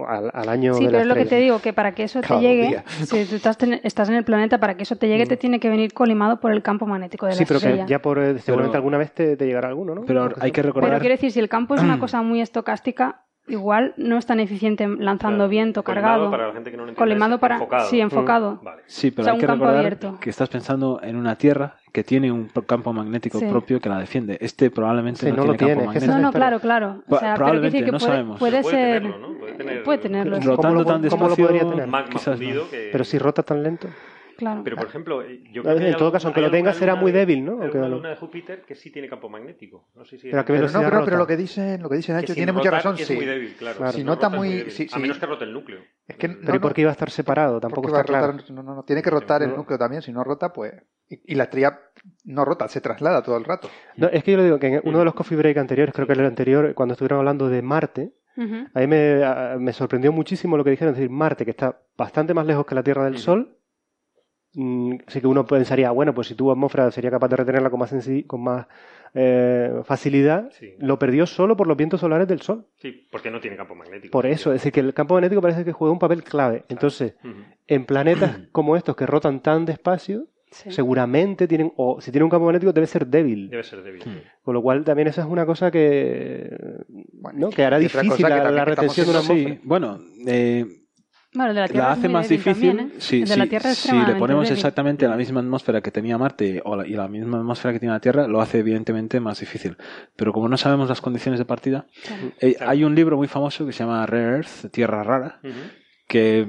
Al, al año Sí, de pero es lo que te digo, que para que eso te llegue, día. si tú estás, ten- estás en el planeta, para que eso te llegue, te tiene que venir colimado por el campo magnético de la Sí, pero estrella. que ya por eh, seguramente Pero- alguna vez te, te llegará alguno, ¿no? Pero Porque hay que recordar... Pero quiero decir, si el campo es una cosa muy estocástica, igual no es tan eficiente lanzando Claro. viento Colimado, cargado. para la gente que no lo entiende, Colimado para. enfocado. Sí, enfocado. Vale. Sí, pero O sea, hay que recordar abierto. que estás pensando en una Tierra que tiene un campo magnético Sí. propio que la defiende. Este probablemente Sí, no, no lo tiene tiene, campo magnético. No, no, Pero- claro, claro. O sea, pero probablemente, decir que no puede, sabemos. puede Puede ser. tenerlo, ¿no? Puede tener- puede tenerlo. Rotando ¿Cómo lo- tan cómo lo despacio, podría tener? Quizás no. que... Pero si rota tan lento. Claro. Pero, por ejemplo, eh, yo En creo que hay todo caso, aunque lo tenga, será muy de- débil, ¿no? hay una luna de Júpiter que sí tiene campo magnético. No sé si Pero ¿a qué Pero no, pero, lo que dice, lo que dice Nacho tiene mucha razón, es sí. muy débil, claro. Claro. Si Si no nota rota es muy- débil. sí, A menos que rote el núcleo. Es que Pero no, ¿y por qué iba a estar separado? Tampoco porque va a está claro. rotar, no, no, no, tiene que rotar el núcleo también, si no rota, pues... Y, y la estrella no rota, se traslada todo el rato. No, es que yo le digo que en uno de los coffee break anteriores, creo que el anterior, cuando estuvieron hablando de Marte, Ujú. a mí me, a- me sorprendió muchísimo lo que dijeron, es decir, Marte, que está bastante más lejos que la Tierra del. Sol, mm, así que uno pensaría, bueno, pues si tuvo atmósfera sería capaz de retenerla con más, sensi- con más eh, facilidad, Sí. lo perdió solo por los vientos solares del Sol. Sí, porque no tiene campo magnético. Por eso, es decir, que el campo magnético parece que juega un papel clave. Entonces, en planetas como estos que rotan tan despacio, Sí. seguramente tienen, o si tiene un campo magnético debe ser débil. Debe ser débil. sí. Con lo cual también esa es una cosa que, ¿no? que hará difícil que la, la retención de una Sí, atmósfera. bueno, eh, Bueno, el de la Tierra la es hace más difícil también, ¿eh? si, El de si- la Tierra es si le ponemos débil. exactamente la misma atmósfera que tenía Marte o la- y la misma atmósfera que tiene la Tierra, lo hace evidentemente más difícil. Pero como no sabemos las condiciones de partida, Claro. eh, hay un libro muy famoso que se llama Rare Earth, Tierra Rara, que eh,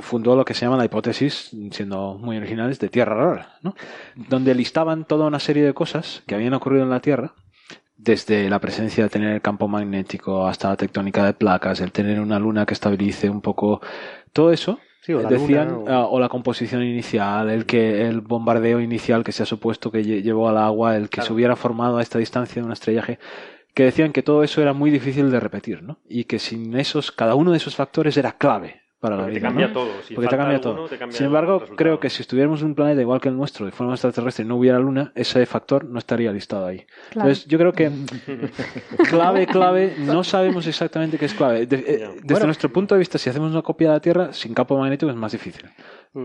fundó lo que se llama la hipótesis, siendo muy originales, de Tierra Rara, ¿no? donde listaban toda una serie de cosas que habían ocurrido en la Tierra, desde la presencia de tener el campo magnético hasta la tectónica de placas, el tener una luna que estabilice un poco todo eso. Sí, o la decían, luna, o- ah, o la composición inicial, el que el bombardeo inicial que se ha supuesto que lle- llevó al agua, el que Claro. se hubiera formado a esta distancia de un estrellaje, que decían que todo eso era muy difícil de repetir, ¿no? Y que sin esos, cada uno de esos factores era clave para la Porque te cambia ¿no? todo. Si Porque te falta cambia alguno, todo. te cambia Sin embargo, creo que si estuviéramos en un planeta igual que el nuestro, de forma extraterrestre, y no hubiera luna, ese factor no estaría listado ahí. Claro. Entonces, yo creo que clave, clave, no sabemos exactamente qué es clave. De- eh, desde Bueno. nuestro punto de vista, si hacemos una copia de la Tierra, sin campo magnético es más difícil.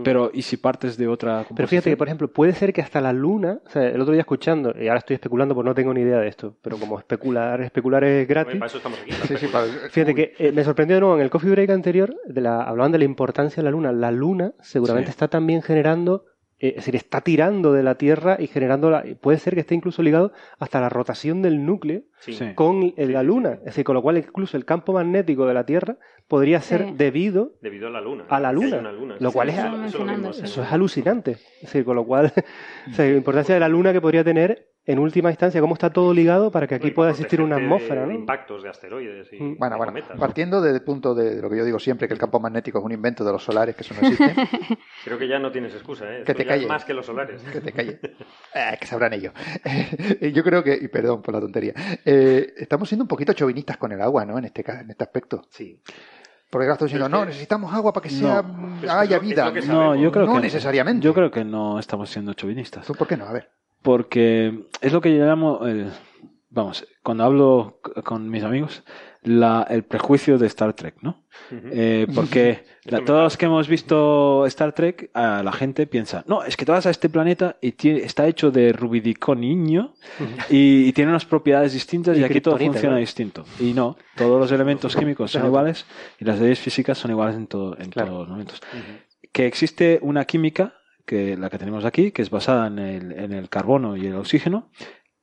Pero, ¿y si partes de otra Pero fíjate que, por ejemplo, puede ser que hasta la Luna, o sea, el otro día escuchando, y ahora estoy especulando porque no tengo ni idea de esto, pero como especular, especular es gratis. Para eso estamos aquí. Sí, sí, para- Fíjate que eh, me sorprendió de nuevo en el coffee break anterior, de la, hablaban de la importancia de la Luna. La Luna seguramente Sí. está también generando, eh, es decir, está tirando de la Tierra y generando, la- puede ser que esté incluso ligado hasta la rotación del núcleo Sí. Con el- la Luna. Es decir, con lo cual incluso el campo magnético de la Tierra podría ser Sí. debido Debido a la luna. a la Luna, una luna. lo Sí, cual es, eso- lo es alucinante. Es decir, con lo cual, o sea, la importancia de la Luna que podría tener en última instancia, cómo está todo ligado para que aquí pueda existir una atmósfera, de, ¿no? impactos de asteroides y, Mm. Bueno, bueno, cometas. partiendo del punto de lo que yo digo siempre, que el campo magnético es un invento de los solares, que eso no existe, Creo que ya no tienes excusa, ¿eh? Que Esto te calles. es más que los solares. que te calles. Ah, que sabrán ellos. yo creo que, y perdón por la tontería, eh, estamos siendo un poquito chauvinistas con el agua, ¿no? En este, en este aspecto. Sí. Porque claro, estamos diciendo, no, necesitamos agua para que sea, No. haya vida. No, yo creo no que necesariamente. Yo creo que no estamos siendo chauvinistas. ¿Tú por qué no? A ver. Porque es lo que yo llamo el. Vamos, cuando hablo con mis amigos, la, el prejuicio de Star Trek, ¿no? Eh, porque la- todos los que hemos visto Star Trek, a la gente piensa, no, es que vas a este planeta y tie- está hecho de rubidiconio y, y tiene unas propiedades distintas y, Y aquí todo funciona ¿no? distinto. Y no, todos los elementos químicos son iguales y las leyes físicas son iguales en, todo, en Claro. todos los momentos. Que existe una química, que la que tenemos aquí, que es basada en el, en el carbono y el oxígeno,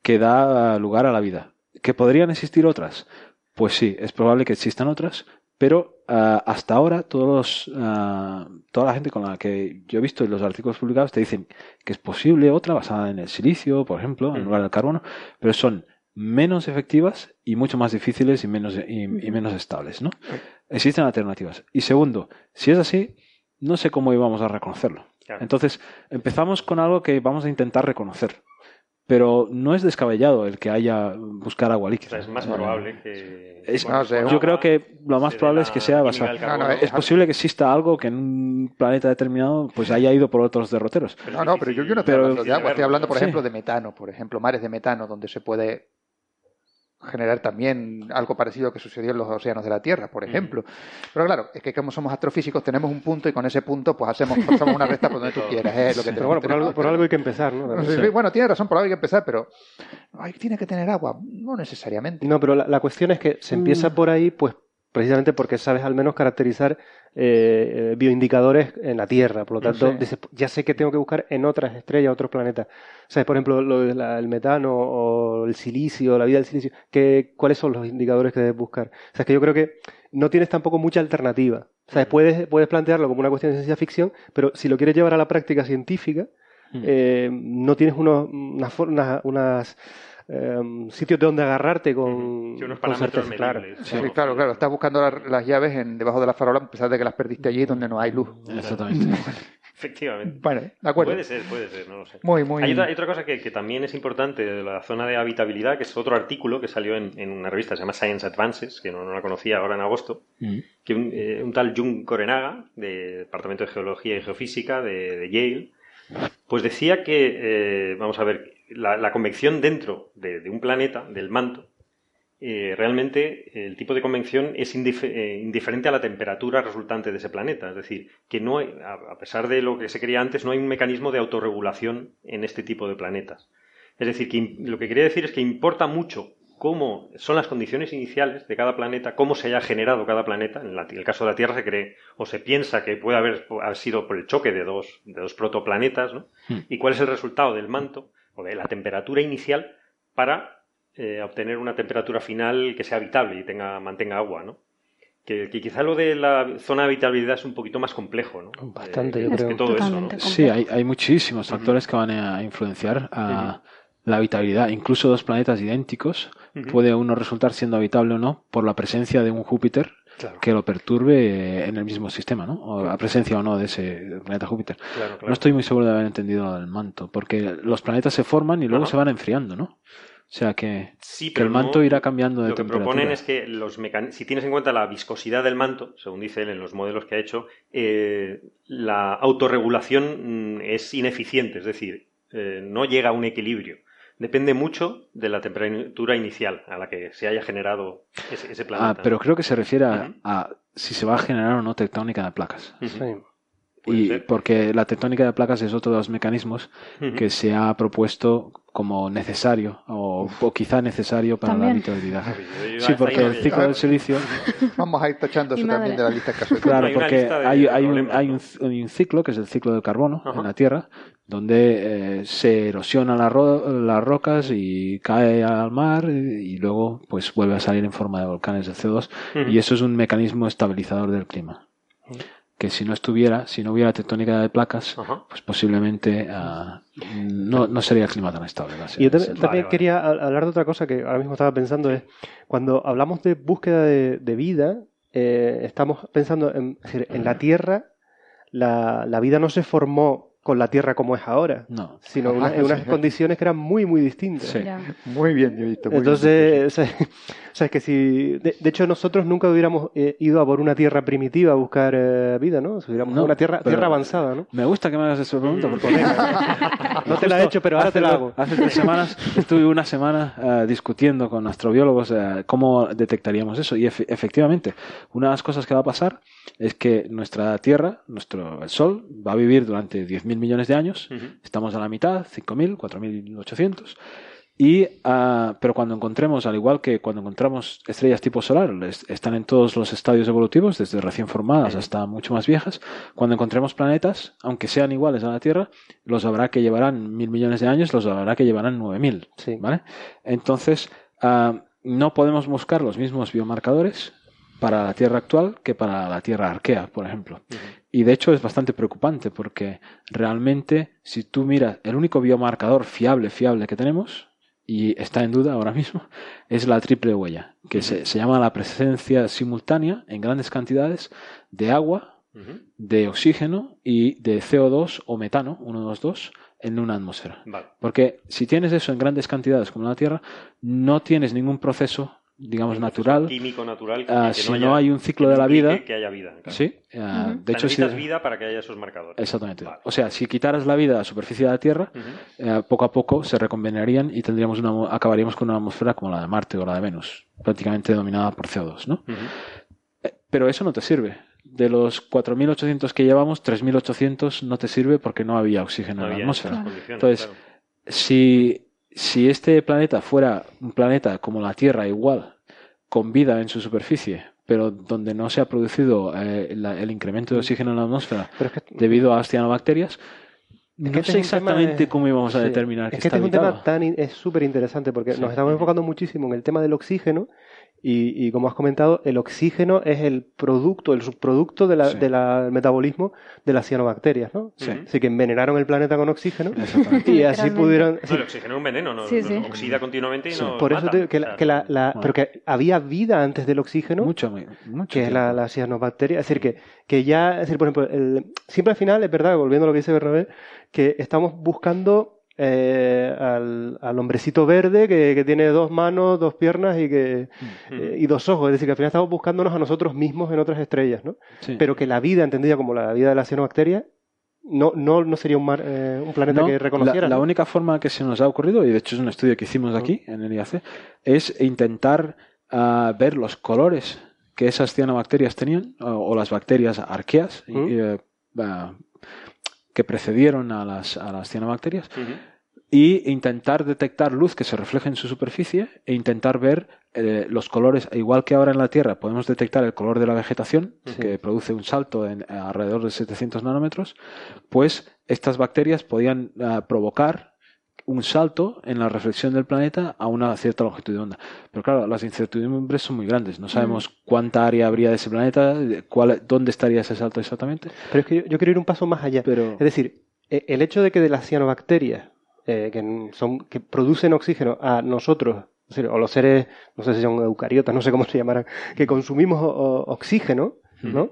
que da lugar a la vida. ¿Que podrían existir otras? Pues sí, es probable que existan otras, pero ah, hasta ahora todos los, ah, toda la gente con la que yo he visto en los artículos publicados te dicen que es posible otra basada en el silicio, por ejemplo, en lugar del carbono, pero son menos efectivas y mucho más difíciles y menos, y, y menos estables, ¿no? Existen alternativas. Y segundo, si es así, no sé cómo íbamos a reconocerlo. Claro. Entonces, empezamos con algo que vamos a intentar reconocer. Pero no es descabellado el que haya buscar agua O líquida. sea, es más Eh, probable que. es- bueno, no sé, con yo creo que lo más probable es que sea basado. No, no, Es posible que exista algo que en un planeta determinado pues haya ido por otros derroteros. No, no, pero yo, yo no estoy Pero- hablando de agua, estoy hablando, por Sí. ejemplo, de metano, por ejemplo, mares de metano, donde se puede generar también algo parecido a lo que sucedió en los océanos de la Tierra, por ejemplo. Pero claro, es que como somos astrofísicos tenemos un punto y con ese punto pues hacemos pasamos una recta por donde tú quieras, lo que Pero bueno, por algo, por algo hay que empezar, ¿no? Sí, sí, Bueno, tiene razón, por algo hay que empezar, pero ay, tiene que tener agua, no necesariamente. No, pero la, la cuestión es que se empieza Mm. por ahí, pues precisamente porque sabes al menos caracterizar eh, eh, bioindicadores en la Tierra. Por lo tanto, Sí. dices, ya sé que tengo que buscar en otras estrellas, otros planetas. O sea, por ejemplo, lo del metano o el silicio, la vida del silicio, ¿qué, ¿cuáles son los indicadores que debes buscar? O sea, es que yo creo que no tienes tampoco mucha alternativa. O sea, puedes, puedes plantearlo como una cuestión de ciencia ficción, pero si lo quieres llevar a la práctica científica, eh, no tienes unos, unas, unas, unas, em, sitios de donde agarrarte con, Sí, unos con certeza, claro. Sí, claro, claro, estás buscando la- las llaves en, debajo de la farola a pesar de que las perdiste allí donde no hay luz. Exactamente. Efectivamente. Bueno, de acuerdo. Puede ser, puede ser, no lo sé. Muy, muy- Hay otra, hay otra cosa que, que también es importante de la zona de habitabilidad, que es otro artículo que salió en, en una revista, se llama Science Advances, que no, no la conocía ahora en agosto, que un, eh, un tal Jung Korenaga, del Departamento de Geología y Geofísica de, de Yale, pues decía que, eh, vamos a ver, la, convección dentro de, un planeta, del manto, eh, realmente el tipo de convección es eh, indiferente a la temperatura resultante de ese planeta. Es decir, que no hay, a pesar de lo que se creía antes, no hay un mecanismo de autorregulación en este tipo de planetas. Es decir, que lo que quería decir es que importa mucho cómo son las condiciones iniciales de cada planeta, cómo se haya generado cada planeta. En, la- en el caso de la Tierra se cree o se piensa que puede haber, sido por el choque de dos, de dos protoplanetas, ¿no? y cuál es el resultado del manto o de la temperatura inicial para eh, obtener una temperatura final que sea habitable y tenga, mantenga agua, ¿no? Que, que quizá lo de la zona de habitabilidad es un poquito más complejo, ¿no? Bastante, Eh, yo que creo. todo eso. Sí, hay, hay muchísimos factores que van a influenciar a la habitabilidad. Incluso dos planetas idénticos puede uno resultar siendo habitable o no por la presencia de un Júpiter Claro. que lo perturbe eh, en el mismo sistema, ¿no? O la presencia o no de ese planeta Júpiter. Claro, claro. No estoy muy seguro de haber entendido el manto, porque los planetas se forman y luego se van enfriando, ¿no? O sea que, Sí, que pero el manto no- irá cambiando de Lo que temperatura. proponen es que los mecan- si tienes en cuenta la viscosidad del manto, según dice él en los modelos que ha hecho, eh, la autorregulación mm, es ineficiente, es decir, eh, no llega a un equilibrio. Depende mucho de la temperatura inicial a la que se haya generado ese, ese planeta. Ah, pero creo que se refiere a, a si se va a generar o no tectónica de placas. Ujú. Sí. Y porque la tectónica de placas es otro de los mecanismos que se ha propuesto como necesario o, o quizá necesario para También. la habitabilidad. Sí, porque el ciclo del silicio Vamos a ir tachando eso también de la lista casual. Claro, porque hay, hay un, hay, un, hay un ciclo que es el ciclo del carbono en la Tierra, donde eh, se erosionan las, ro- las rocas y cae al mar y, y luego pues vuelve a salir en forma de volcanes de CO2 Ujú. y eso es un mecanismo estabilizador del clima. Que si no estuviera, si no hubiera tectónica de placas, pues posiblemente ah, no, no sería el clima tan estable. Y yo también, quería hablar de otra cosa que ahora mismo estaba pensando, es cuando hablamos de búsqueda de, de vida, eh, estamos pensando en, es decir, en la Tierra, la, la vida no se formó con la Tierra como es ahora, No. sino una- en unas condiciones que eran muy, muy distintas. Sí. Muy bien, yo he visto. muy bien. Entonces, o sea, o sea, es que si. De, de hecho, nosotros nunca hubiéramos eh, ido a por una tierra primitiva a buscar eh, vida, ¿no? Si hubiéramos No, una tierra, tierra avanzada, ¿no? Me gusta que me hagas esa pregunta porque No te la he hecho, pero ahora te la hago. Hace tres semanas estuve una semana eh, discutiendo con astrobiólogos eh, cómo detectaríamos eso y efe- efectivamente una de las cosas que va a pasar es que nuestra Tierra, nuestro el Sol, va a vivir durante 10.000 millones de años. Estamos a la mitad, 5.000, 4.800. Y, ah, pero cuando encontremos, al igual que cuando encontramos estrellas tipo solar, les- están en todos los estadios evolutivos, desde recién formadas hasta mucho más viejas, cuando encontremos planetas, aunque sean iguales a la Tierra, los habrá que llevarán mil millones de años, los habrá que llevarán nueve mil. ¿vale? Entonces, ah, no podemos buscar los mismos biomarcadores para la Tierra actual que para la Tierra arquea, por ejemplo. Y de hecho es bastante preocupante porque realmente si tú miras el único biomarcador fiable, fiable que tenemos, y está en duda ahora mismo, es la triple huella, que se, se llama la presencia simultánea en grandes cantidades de agua, de oxígeno y de CO2 o metano, uno de los dos, en una atmósfera. Vale. Porque si tienes eso en grandes cantidades como la Tierra, no tienes ningún proceso, digamos, natural. Químico natural. que- Ah, que si haya- no hay un ciclo de la vida. Que haya vida. claro. Sí. ah. De O sea, hecho, si, necesitas vida para que haya esos marcadores. Exactamente. O sea, si quitaras la vida a la superficie de la Tierra, eh, poco a poco se recombinarían y tendríamos una, acabaríamos con una atmósfera como la de Marte o la de Venus, prácticamente dominada por CO2, ¿no? Eh, Pero eso no te sirve. De los 4.800 que llevamos, 3.800 no te sirve porque no había oxígeno No en la atmósfera. Entonces, claro. si, si este planeta fuera un planeta como la Tierra igual, con vida en su superficie, pero donde no se ha producido eh, la- el incremento de oxígeno en la atmósfera debido a las cianobacterias, no este sé exactamente de- cómo íbamos a Sí. determinar Es que que está este es un habitado. tema tan es súper interesante porque Sí. nos estamos enfocando muchísimo en el tema del oxígeno y, y como has comentado, el oxígeno es el producto, el subproducto de la- Sí. de la- del metabolismo de las cianobacterias, ¿no? Sí. Así que envenenaron el planeta con oxígeno y así pudieron... No, el oxígeno es un veneno, no, Sí, no- sí. oxida continuamente y no. Por eso mata. te digo que, la, que la- la- Bueno. pero que había vida antes del oxígeno, Mucho, mucho que es la cianobacteria. Es decir, que, que ya, es decir, por ejemplo, el- siempre al final, es verdad, volviendo a lo que dice Bernabé, que estamos buscando eh, al, al hombrecito verde que, que tiene dos manos, dos piernas y, que, eh, y dos ojos. Es decir, que al final estamos buscándonos a nosotros mismos en otras estrellas, ¿no? Sí. Pero que la vida, entendida como la vida de la cianobacteria, no, no, no sería un, mar- eh, un planeta No, que reconociera. La, única forma que se nos ha ocurrido, y de hecho es un estudio que hicimos aquí en el IAC, es intentar ah, ver los colores que esas cianobacterias tenían, o, o las bacterias arqueas, Mm. eh, ah, que precedieron a las, a las cianobacterias. Y intentar detectar luz que se refleje en su superficie e intentar ver eh, los colores, igual que ahora en la Tierra podemos detectar el color de la vegetación, que produce un salto en alrededor de 700 nanómetros, pues estas bacterias podían ah, provocar un salto en la reflexión del planeta a una cierta longitud de onda. Pero claro, las incertidumbres son muy grandes. No sabemos cuánta área habría de ese planeta, cuál, dónde estaría ese salto exactamente. Pero es que yo, yo quiero ir un paso más allá. Pero Es decir, e- el hecho de que de las cianobacterias eh, que, son, que producen oxígeno a nosotros, o los seres, no sé si son eucariotas, no sé cómo se llamarán, que consumimos o- oxígeno, ¿no?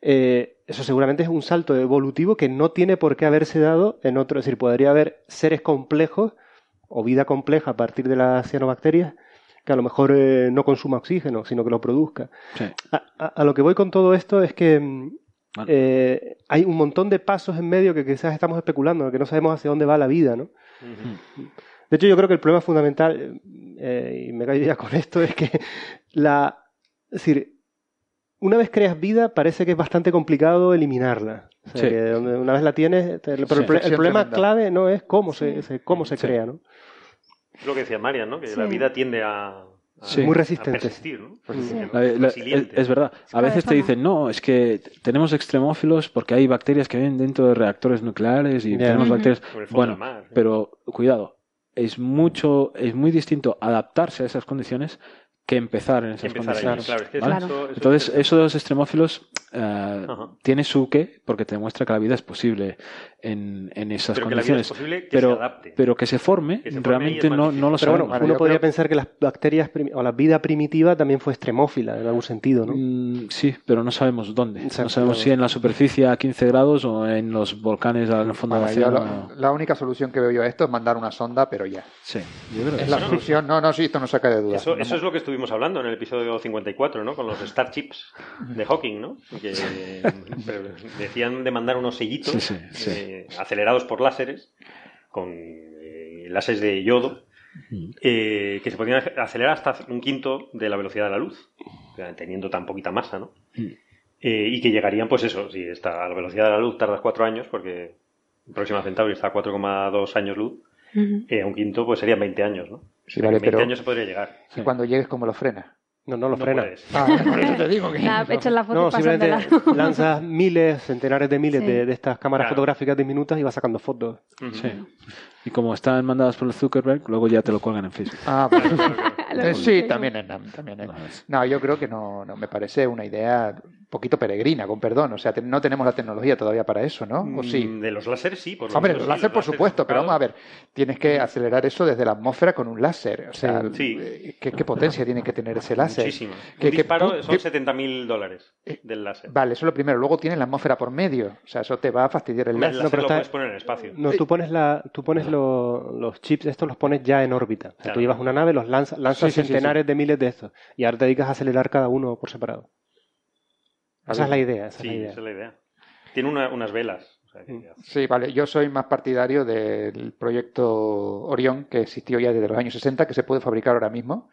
Eh, eso seguramente es un salto evolutivo que no tiene por qué haberse dado en otro. Es decir, podría haber seres complejos o vida compleja a partir de las cianobacterias que a lo mejor eh, no consuma oxígeno, sino que lo produzca. Sí. A, a- a lo que voy con todo esto es que eh, hay un montón de pasos en medio que quizás estamos especulando, que no sabemos hacia dónde va la vida, ¿no? De hecho, yo creo que el problema fundamental, eh, y me callo ya con esto, es que la, es decir, una vez creas vida, parece que es bastante complicado eliminarla. O sea, Sí. que donde- una vez la tienes, te- pero Sí. el, pro- el Fricción problema tremenda. clave no es cómo se, se- cómo se crea, ¿no? Es lo que decía Marian, ¿no? Que Sí. la vida tiende a- Sí. Muy a resistente. persistir, ¿no? La- la- es, Resiliente. es verdad. A veces te dicen, no, es que tenemos extremófilos porque hay bacterias que viven dentro de reactores nucleares y tenemos bacterias. Por el fondo Bueno, mar, pero cuidado, es mucho, es muy distinto adaptarse a esas condiciones que empezar en esas empezar ahí, condiciones. claro, es que ¿vale? eso- eso es Entonces, interesante. esos extremófilos Ajá. tiene su qué, porque te demuestra que la vida es posible en, en esas Pero que la vida condiciones. es posible que pero, se adapte. pero que se forme, Que se forme realmente no, no lo Pero bueno, sabemos. uno podría pensar que las bacterias o la vida primitiva también fue extremófila en algún sentido, ¿no? Mm, sí, pero no sabemos dónde. Exacto, no sabemos claro. si en la superficie a 15 grados o en los volcanes al fondo Bueno, océano. lo- la única solución que veo yo a esto es mandar una sonda, pero ya. Sí, yo creo que Es la sí. solución. No, no, sí, esto no saca de duda. Eso, eso es lo que estuvimos hablando en el episodio 54, ¿no? Con los Starships de Hawking, ¿no? Que decían de mandar unos sellitos Sí, sí, sí. eh, acelerados por láseres, con eh, láseres de yodo, eh, que se podían acelerar hasta un quinto de la velocidad de la luz, teniendo tan poquita masa, ¿no? Eh, y que llegarían, pues eso, si está a la velocidad de la luz tardas cuatro años, porque Próxima Centauri está a 4,2 años luz, eh, a un quinto pues serían 20 años, ¿no? Sí, En vale, 20 pero- años se podría llegar. Y cuando llegues, ¿cómo lo frenas? No, no lo No frena. Ah, por eso te digo que... Nada, echas la foto No, simplemente lanzas miles, centenares de miles Sí. de, de estas cámaras Claro. fotográficas diminutas y vas sacando fotos. Sí. Y como están mandadas por el Zuckerberg, luego ya te lo cuelgan en Facebook. Ah, bueno. Sí, también es NAM, también es. No, yo creo que no, no, me parece una idea poquito peregrina, con perdón. O sea, te- no tenemos la tecnología todavía para eso, ¿no? ¿O sí? Mm, De los láseres sí, por lo Hombre, los sí, láser, por supuesto, pero vamos a ver, tienes que acelerar eso desde la atmósfera con un láser. O sea, Sí. eh, ¿qué, qué potencia tiene que tener ese láser? Muchísimo. ¿Qué- Un qué disparo pu- son qué- 70.000 dólares del láser. Vale, eso es lo primero. Luego tienes la atmósfera por medio. O sea, eso te va a fastidiar el el láser. láser pero lo está- puedes poner en el espacio. No, tú pones, la, tú pones lo- los chips, estos los pones ya en órbita. O sea, Claro. tú llevas una nave, los lanzas, lanzas Sí, sí, sí, centenares de miles de estos. Y ahora te dedicas a acelerar cada uno por separado. Esa es la idea. Esa Sí, es la idea. esa es la idea. Tiene una- unas velas. o sea, que- Sí, vale. Yo soy más partidario del proyecto Orión, que existió ya desde los años 60, que se puede fabricar ahora mismo.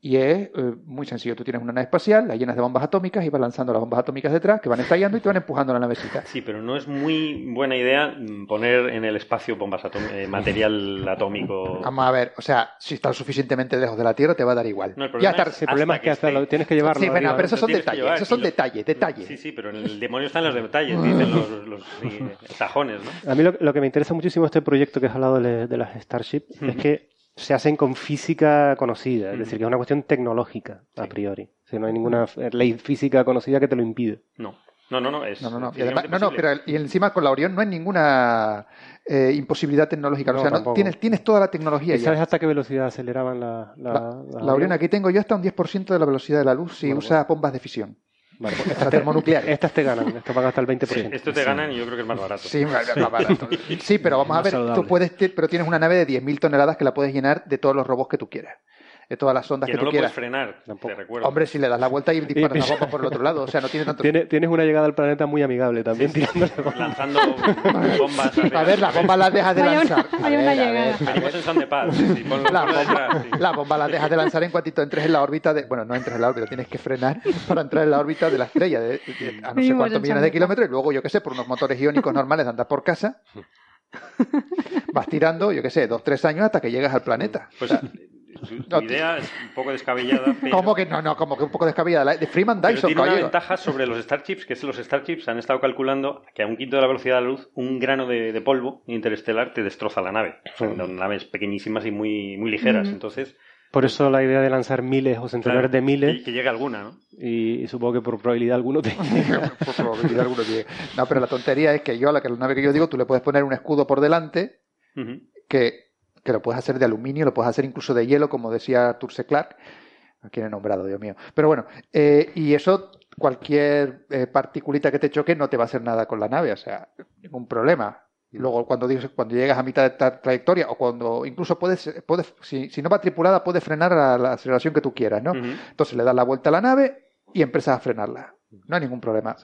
Y es eh, muy sencillo. Tú tienes una nave espacial, la llenas de bombas atómicas y vas lanzando las bombas atómicas detrás, que van estallando y te van empujando la navecita. Sí, pero no es muy buena idea mm, poner en el espacio bombas eh, material atómico. Vamos a ver, o sea, si está lo suficientemente lejos de la Tierra, te va a dar igual. No, el ya problema es El problema es que hasta lo tienes que llevarlo. Sí, bueno, arriba. pero esos son detalles, llevar, esos son lo- detalles, detalles. Sí, sí, pero en el demonio están los detalles, dicen los, los sí, sajones, ¿no? A mí lo, lo que me interesa muchísimo de este proyecto que has hablado de, de las Starship es que se hacen con física conocida, es decir, que es una cuestión tecnológica a priori. O sea, no hay ninguna ley física conocida que te lo impide. No, no, no, no, es No, no, no. Y físicamente además- no, no, pero y encima con la Orión no hay ninguna eh, imposibilidad tecnológica. No, o sea, no- tienes, tienes toda la tecnología ¿Y ya. sabes hasta qué velocidad aceleraban la, la, La, la Orión aquí tengo yo hasta un 10% de la velocidad de la luz si Bueno, usa bombas de fisión. Vale, pues Estas termonucleares. Estas te ganan, estas van hasta el 20%. Esto te ganan y yo creo que es más barato. Sí, más- más barato. Sí, pero vamos a ver, saludable. tú puedes, te- pero tienes una nave de 10.000 toneladas que la puedes llenar de todos los robots que tú quieras, de todas las ondas Que que, no tú lo puedes frenar, Tampoco. te recuerdo. Hombre, si le das la vuelta y disparas Y- la bomba por el otro lado, o sea, no tiene tanto... Tiene- tienes una llegada al planeta muy amigable también, bombas. Lanzando bombas. A ver, las bombas las dejas de Vaya lanzar. una- ver, una llegada. Venimos en son de paz. sí, sí, ponlo- La bomba, sí. la bomba las dejas de lanzar en cuantito entres en la órbita de. Bueno, no entres en la órbita, tienes que frenar para entrar en la órbita de la estrella de, de- a no sé cuántos millones de kilómetros y luego, yo qué sé, por unos motores iónicos normales de andar por casa, vas tirando, yo qué sé, dos, tres años hasta que llegas al planeta. Pues O sea, tu no, idea es un poco descabellada, pero, ¿Cómo que no? No, como que un poco descabellada. La- De Freeman pero Dyson, tiene una caballero. ventaja sobre los Starships, que es los Starships han estado calculando que a un quinto de la velocidad de la luz, un grano de, de polvo interestelar te destroza la nave. Son naves pequeñísimas y muy, muy ligeras, entonces... Por eso la idea de lanzar miles o centenares claro, de miles, Que, que llegue alguna, ¿no? y, y supongo que por probabilidad alguno te... Por probabilidad alguno tiene. No, pero la tontería es que yo, a la, que la nave que yo digo, tú le puedes poner un escudo por delante que, que lo puedes hacer de aluminio, lo puedes hacer incluso de hielo, como decía Turse Clark. ¿A quién he nombrado, Dios mío? Pero bueno, eh, y eso, cualquier eh, particulita que te choque no te va a hacer nada con la nave, o sea, ningún problema. Luego, cuando, dices- cuando llegas a mitad de esta trayectoria, o cuando incluso puedes, puedes si, si no va tripulada, puedes frenar a la aceleración que tú quieras, ¿no? Entonces le das la vuelta a la nave y empiezas a frenarla. No hay ningún problema.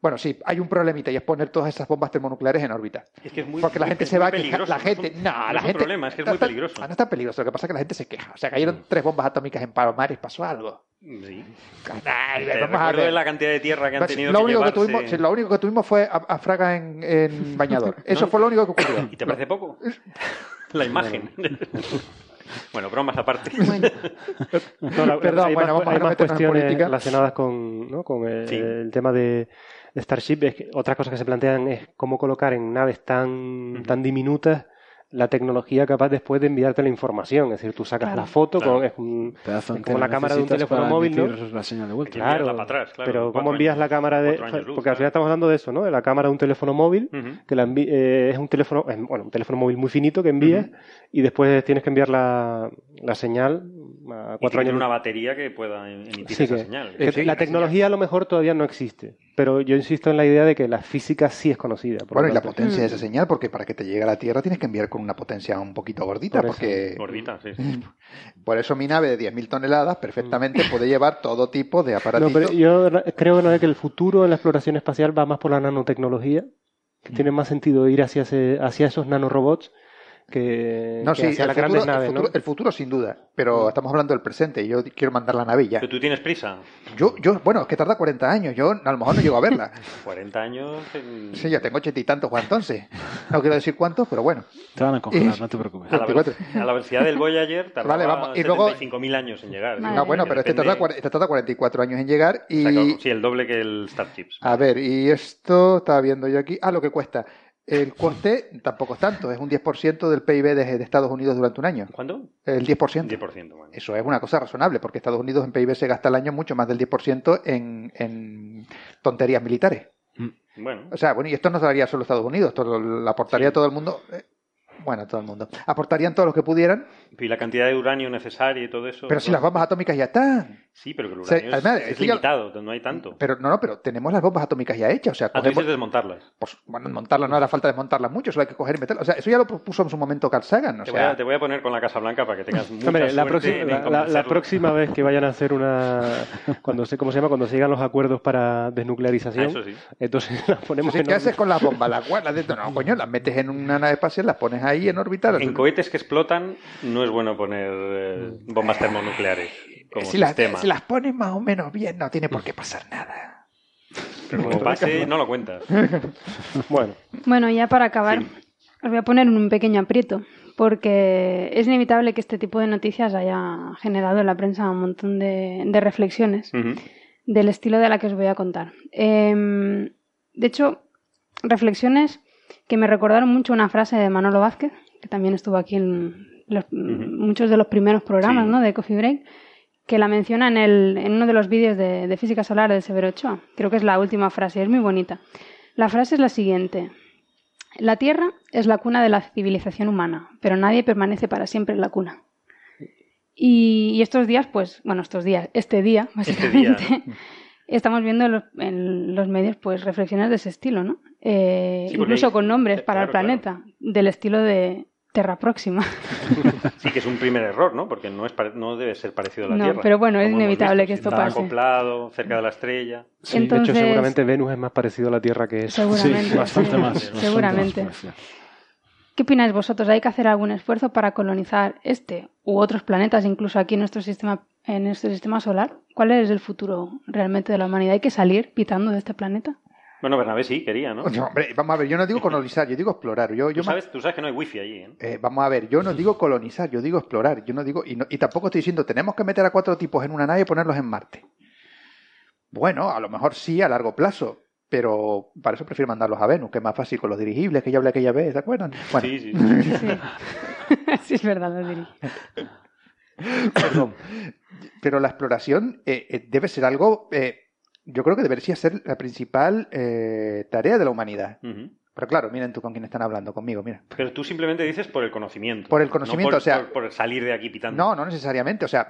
Bueno, sí, hay un problemita y es poner todas esas bombas termonucleares en órbita. Es que es muy, Porque la gente es se va a quejar. La no gente, es no, no la es un problema, es que es muy peligroso. Ah, no está peligroso. Lo que pasa es que la gente se queja. O sea, cayeron tres bombas atómicas en Palomares, pasó algo. Sí. Te vamos a la cantidad de tierra que han tenido lo, que único que tuvimos, sí, lo único que tuvimos fue a, a Fraga en, en bañador. Eso No. fue lo único que ocurrió. ¿Y te parece poco? La imagen. bueno, bromas aparte. No, la- Perdón, hay bueno, más, vamos a hay no más cuestiones política. relacionadas con, ¿no? con el, Sí. el tema de, de Starship. Es que otras cosas que se plantean es cómo colocar en naves tan, tan diminutas la tecnología capaz después de enviarte la información. Es decir, tú sacas Claro. la foto Claro. con es, un- Pedazo es entero como la cámara de un teléfono para móvil, ¿no? la señal de vuelta. Claro, enviarla para atrás, claro, pero ¿cómo envías la cámara de...? luz, porque al final estamos hablando de eso, ¿no? De la cámara de un teléfono móvil, que la envi- eh, es un teléfono, es, bueno, un teléfono móvil muy finito que envías y después tienes que enviar la, la señal a Y cuatro tiene años una batería que pueda emitir Sí, esa que- señal. que la tecnología a lo mejor todavía no existe, pero yo insisto en la idea de que la física sí es conocida. por Bueno, y la potencia de esa señal, porque para que te llegue a la Tierra tienes que enviar con una potencia un poquito gordita, Por porque Gordita, sí. sí. por eso mi nave de 10.000 toneladas perfectamente puede llevar todo tipo de No, aparatitos. pero yo creo ¿no? que el futuro en la exploración espacial va más por la nanotecnología, que tiene más sentido ir hacia, ese- hacia esos nanorobots que, No, que sí, hacia el las futuro, grandes el futuro- el futuro sin duda, pero estamos hablando del presente y yo quiero mandar la nave ya. Pero tú tienes prisa. Yo, yo, bueno, es que tarda 40 años, yo a lo mejor no llego a verla. 40 años. en- Sí, ya tengo ochenta y tantos Juan, entonces. No quiero decir cuántos, pero bueno. Te van a congelar, Y- no te preocupes. A la, 24. a la velocidad del Voyager tardaba Vale, vamos, y luego- 75.000 años en llegar. No, bueno, Que pero este depende- tarda, cuar- este tarda 44 años en llegar o sea, y... claro, sí, el doble que el Starships. A ver, y esto estaba viendo yo aquí. Ah, lo que cuesta. El coste tampoco es tanto, es un 10% del PIB de, de Estados Unidos durante un año. ¿Cuánto? El 10%. 10%. Bueno. Eso es una cosa razonable, porque Estados Unidos en PIB se gasta al año mucho más del 10% en, en tonterías militares. Bueno, O sea, bueno, y esto no daría solo Estados Unidos, esto lo, lo aportaría a todo el mundo. Bueno, a todo el mundo. Aportarían todos los que pudieran, y la cantidad de uranio necesaria y todo eso. pero si las bombas atómicas ya están. Sí, pero que el O sea, uranio es- además, es, esto ya- limitado, no hay tanto. Pero no, no, pero tenemos las bombas atómicas ya hechas. O sea, cogemos- dices desmontarlas. pues, bueno, montarlas no hará falta desmontarlas mucho, solo hay que coger y meterlas. O sea, eso ya lo propuso en su momento Carl Sagan. O Te, sea, voy a, te voy a poner con la Casa Blanca para que tengas mucha Hombre, la, próxima, en la- próxima vez que vayan a hacer una. Cuando se, ¿Cómo se llama? Cuando se llegan los acuerdos para desnuclearización. Ah, eso sí. Entonces las ponemos Sí, en ¿Qué haces con las bombas? Las guardas dentro. No, coño, las metes en una nave espacial, las pones ahí en órbita. las- En cohetes que explotan no es bueno poner eh, bombas termonucleares como si, las, sistema. si las pones más o menos bien, no tiene por qué pasar nada. Pero como base no lo cuentas. Bueno, Bueno, ya para acabar, os voy a poner un pequeño aprieto, porque es inevitable que este tipo de noticias haya generado en la prensa un montón de, de reflexiones del estilo de la que os voy a contar. Em, de hecho, reflexiones que me recordaron mucho una frase de Manolo Vázquez, que también estuvo aquí en los- muchos de los primeros programas Sí. ¿no? de Coffee Break, que la menciona en, el, en uno de los vídeos de, de física solar de Severo Ochoa. Creo que es la última frase, es muy bonita. La frase es la siguiente. La Tierra es la cuna de la civilización humana, pero nadie permanece para siempre en la cuna. Y, y estos días, pues, bueno, estos días, este día, Este día, básicamente, estamos viendo en los, en los medios, pues, reflexiones de ese estilo, ¿no? Eh, Sí, incluso hay- con nombres eh, para el claro, planeta, del estilo de Terra Próxima. Sí, que es un primer error, ¿no? Porque no, es pare- no debe ser parecido a la No, Tierra. pero bueno, es inevitable visto, que esto está pase. acoplado, cerca de la estrella. sí, Entonces- de hecho, seguramente Venus es más parecido a la Tierra que eso. Seguramente. Sí, bastante sí, más. bastante Seguramente. más. ¿Qué opináis vosotros? ¿Hay que hacer algún esfuerzo para colonizar este u otros planetas, incluso aquí en nuestro sistema, en nuestro sistema solar? ¿Cuál es el futuro realmente de la humanidad? ¿Hay que salir pitando de este planeta? Bueno, Bernabé sí quería, ¿no? Coño, hombre, vamos a ver, yo no digo colonizar, yo digo explorar. Yo, yo Tú sabes, tú sabes que no hay wifi allí, ¿eh? Eh, vamos a ver, yo no digo colonizar, yo digo explorar. Yo no digo, y, no- y tampoco estoy diciendo tenemos que meter a cuatro tipos en una nave y ponerlos en Marte. Bueno, a lo mejor sí a largo plazo, pero para eso prefiero mandarlos a Venus, que es más fácil con los dirigibles que ya hablé aquella vez, ¿te acuerdan? Bueno, Sí, sí. Sí, sí es verdad, lo diría. perdón. Pero la exploración eh, eh, debe ser algo, eh, yo creo que debería ser la principal tarea de la humanidad. Pero claro, miren tú con quién están hablando, conmigo, mira. Pero tú simplemente dices por el conocimiento. Por el conocimiento, no por, o sea- Por, por salir de aquí pitando. No, no necesariamente. O sea,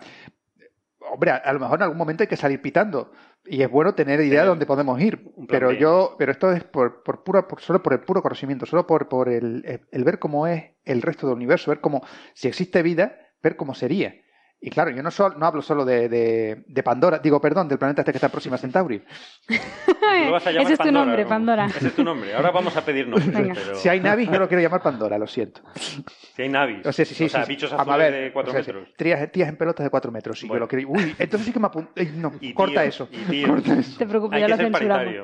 hombre, a, a lo mejor en algún momento hay que salir pitando. Y es bueno tener idea de dónde podemos ir. Pero yo, pero esto es por, por pura, por- solo por el puro conocimiento, solo por, por el, el ver cómo es el resto del universo, ver cómo, si existe vida, ver cómo sería. Y claro, yo no, sol- no hablo solo de, de- de Pandora, digo, perdón, del planeta este que está próxima a Centauri. Lo vas a llamar Ese es tu Pandora, nombre, ¿no? Pandora. Ese es tu nombre. Ahora vamos a pedir nombres. Pero... Si hay navis, yo lo quiero llamar Pandora, lo siento. Si hay navis. O sea, sí, sí, o sea, sí. bichos azules ver, de 4 o sea, sí, metros. Tías, tías en pelotas de 4 metros. Sí, yo lo quiero. Uy, entonces sí que me apunto. No, corta tío, eso. y tío. Corta eso. No te preocupes, ya lo censuramos.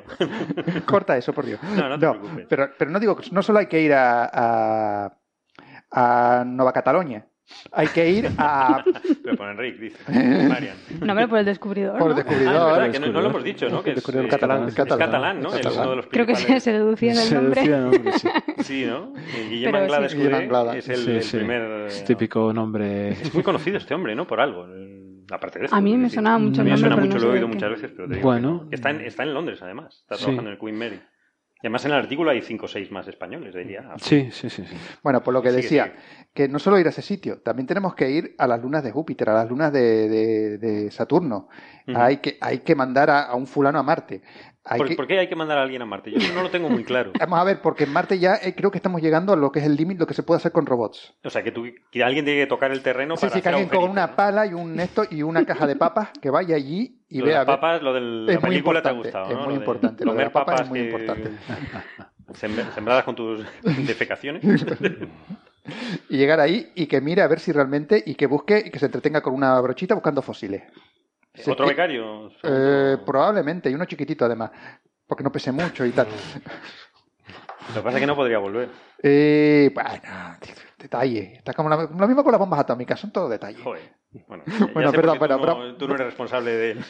Corta eso, por Dios. No, no te preocupes. Pero, pero no digo, no solo hay que ir a, a, a Nueva Cataluña. Hay que ir a. Pero por Enric, dice. Marian. No, hombre, por el descubridor. Por ¿no? el descubridor. Ah, es verdad, que no, no lo hemos dicho, ¿no? Que es, Descubridor eh, catalán. es Catalán. catalán, ¿no? Catalán. uno de los Creo que se, se deducía del nombre. Sí, ¿no? Y Guillem Pero Anglada sí. Anglada. es el, Sí, el sí. primer... Es típico nombre. Es muy conocido este hombre, ¿no? Por algo. eh, Aparte de eso. A mí me sí. sonaba mucho A mí el me suena nombre, mucho, pero lo he no oído muchas veces, pero te digo Bueno. no. Está en, está en Londres, además. Está Sí. trabajando en el Queen Mary. Y además en el artículo hay cinco o seis más españoles, diría. Sí, sí, sí. sí. Bueno, por lo que decía, que no solo ir a ese sitio, también tenemos que ir a las lunas de Júpiter, a las lunas de, de- de Saturno. Hay, que, hay que mandar a, a un fulano a Marte. ¿Por, que- por qué hay que mandar a alguien a Marte? Yo no lo tengo muy claro. Vamos a ver, porque en Marte ya eh, creo que estamos llegando a lo que es el límite, lo que se puede hacer con robots. O sea, que, tú, que alguien tiene que tocar el terreno Sí, para sí, que hacer alguien con una ¿no? pala y un esto y una caja de papas que vaya allí y Lo de vea. las ver- papas, lo de la película te ha gustado, es ¿no? muy Lo de importante, lo de las papas es muy que- importante. sem- sembradas con tus defecaciones. y llegar ahí y que mire a ver si realmente y que busque y que se entretenga con una brochita buscando fósiles. Sí, ¿Otro becario? Eh, probablemente, y uno chiquitito además, porque no pese mucho y tal. Lo que pasa es que no podría volver. Eh, bueno, detalle. Está como la- lo mismo con las bombas atómicas, son todo detalles. Joder. Bueno, Bueno, perdón, tú, pero- no, tú no eres responsable del,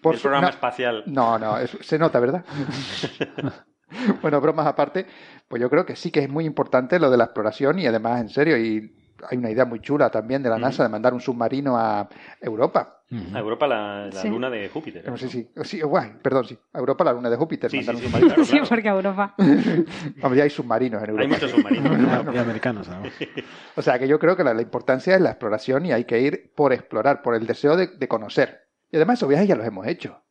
Por del su- programa no. espacial. No, no, es- se nota, ¿verdad? bueno, bromas aparte, pues yo creo que sí que es muy importante lo de la exploración y además, en serio, y hay una idea muy chula también de la NASA de mandar un submarino a Europa. A Europa la, la Sí. luna de Júpiter. No sé si, sí, guay, perdón, sí, a Europa la luna de Júpiter, Sí, mandar sí, un sí, submarino. claro, Sí, claro. porque a Europa. Vamos, ya hay submarinos en Europa. Hay muchos submarinos. Y americanos, además. O sea que yo creo que la, la importancia es la exploración y hay que ir por explorar, por el deseo de, de conocer. Y además esos viajes ya los hemos hecho.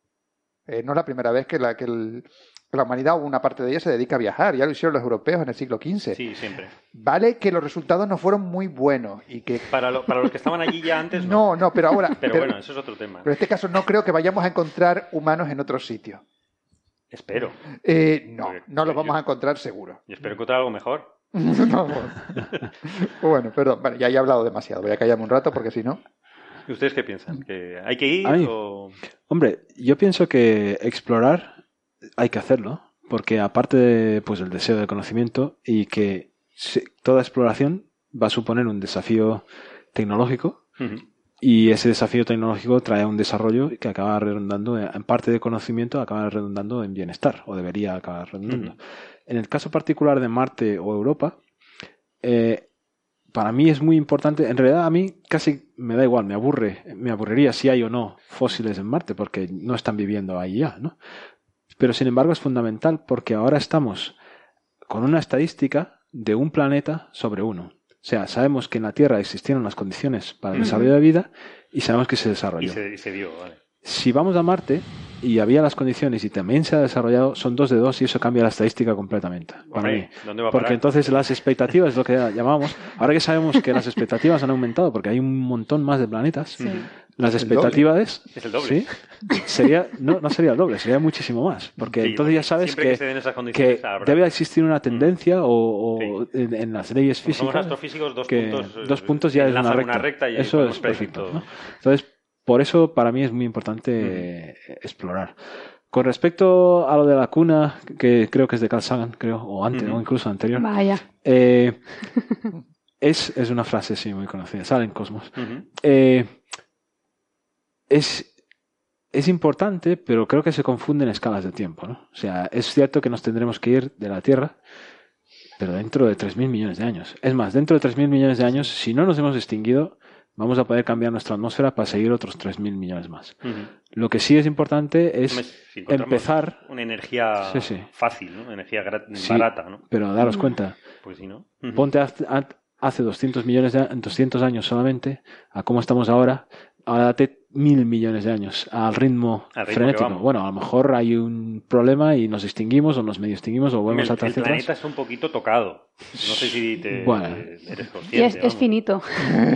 Eh, no es la primera vez que la, que el- que la humanidad o una parte de ella se dedica a viajar. Ya lo hicieron los europeos en el siglo XV. Sí, siempre. Vale que los resultados no fueron muy buenos y que... Para, lo- para los que estaban allí ya antes, no. No, no, pero ahora... Pero bueno, eso es otro tema. pero en este caso no creo que vayamos a encontrar humanos en otros sitios. Espero. Eh, no, Porque- no los yo- vamos a encontrar seguro. Y espero encontrar algo mejor. No. bueno, perdón, vale, ya he hablado demasiado. Voy a callarme un rato porque si no... ¿Y ustedes qué piensan? ¿Que hay que ir Ay. o...? Hombre, yo pienso que explorar hay que hacerlo, porque aparte de, pues, el deseo de conocimiento y que toda exploración va a suponer un desafío tecnológico y ese desafío tecnológico trae un desarrollo que acaba redundando, en en parte de conocimiento, acaba redundando en bienestar, o debería acabar redundando. En el caso particular de Marte o Europa, eh, para mí es muy importante. En realidad, a mí casi me da igual, me aburre, me aburriría si hay o no fósiles en Marte, porque no están viviendo ahí ya, ¿no? Pero sin embargo es fundamental porque ahora estamos con una estadística de un planeta sobre uno. O sea, sabemos que en la Tierra existieron las condiciones para el desarrollo de vida y sabemos que se Y desarrolló. se, y se dio, vale. Si vamos a Marte y había las condiciones y también se ha desarrollado, son dos de dos y eso cambia la estadística completamente. Para Hombre, mí. ¿dónde va a Porque parar? entonces las expectativas, es lo que llamábamos, ahora que sabemos que las expectativas han aumentado porque hay un montón más de planetas, las expectativas. Es el doble. ¿sí? sería no, no sería el doble, sería muchísimo más. Porque Sí, entonces ya sabes que, que se den esas condiciones que debe existir una tendencia o, o en, en las leyes Como somos físicas. astrofísicos, dos que puntos, eh, dos puntos ya es una recta. una recta y Eso es perfecto. ¿no? Entonces, por eso para mí es muy importante eh, explorar. Con respecto a lo de la cuna, que creo que es de Carl Sagan, creo, o antes, Ujú. o incluso anterior. Vaya. eh, es, es una frase, sí, muy conocida. Sale en Cosmos. Eh, es, es importante, pero creo que se confunden escalas de tiempo. ¿no? O sea, es cierto que nos tendremos que ir de la Tierra, pero dentro de 3.000 millones de años. Es más, dentro de 3.000 millones de años, si no nos hemos extinguido, vamos a poder cambiar nuestra atmósfera para seguir otros 3.000 millones más. Lo que sí es importante es si empezar, Una energía Sí, sí. fácil, ¿no? Energía Sí, barata, ¿no? pero daros cuenta, Pues. Ponte hace, hace 200 millones de, 200 años solamente a cómo estamos ahora. Ahora date mil millones de años al ritmo, Al ritmo que frenético. Bueno, a lo mejor hay un problema y nos extinguimos o nos medio extinguimos o volvemos el, atrás el y atrás. planeta está un poquito tocado. No sé si te, Bueno. eres Y consciente. es, es finito.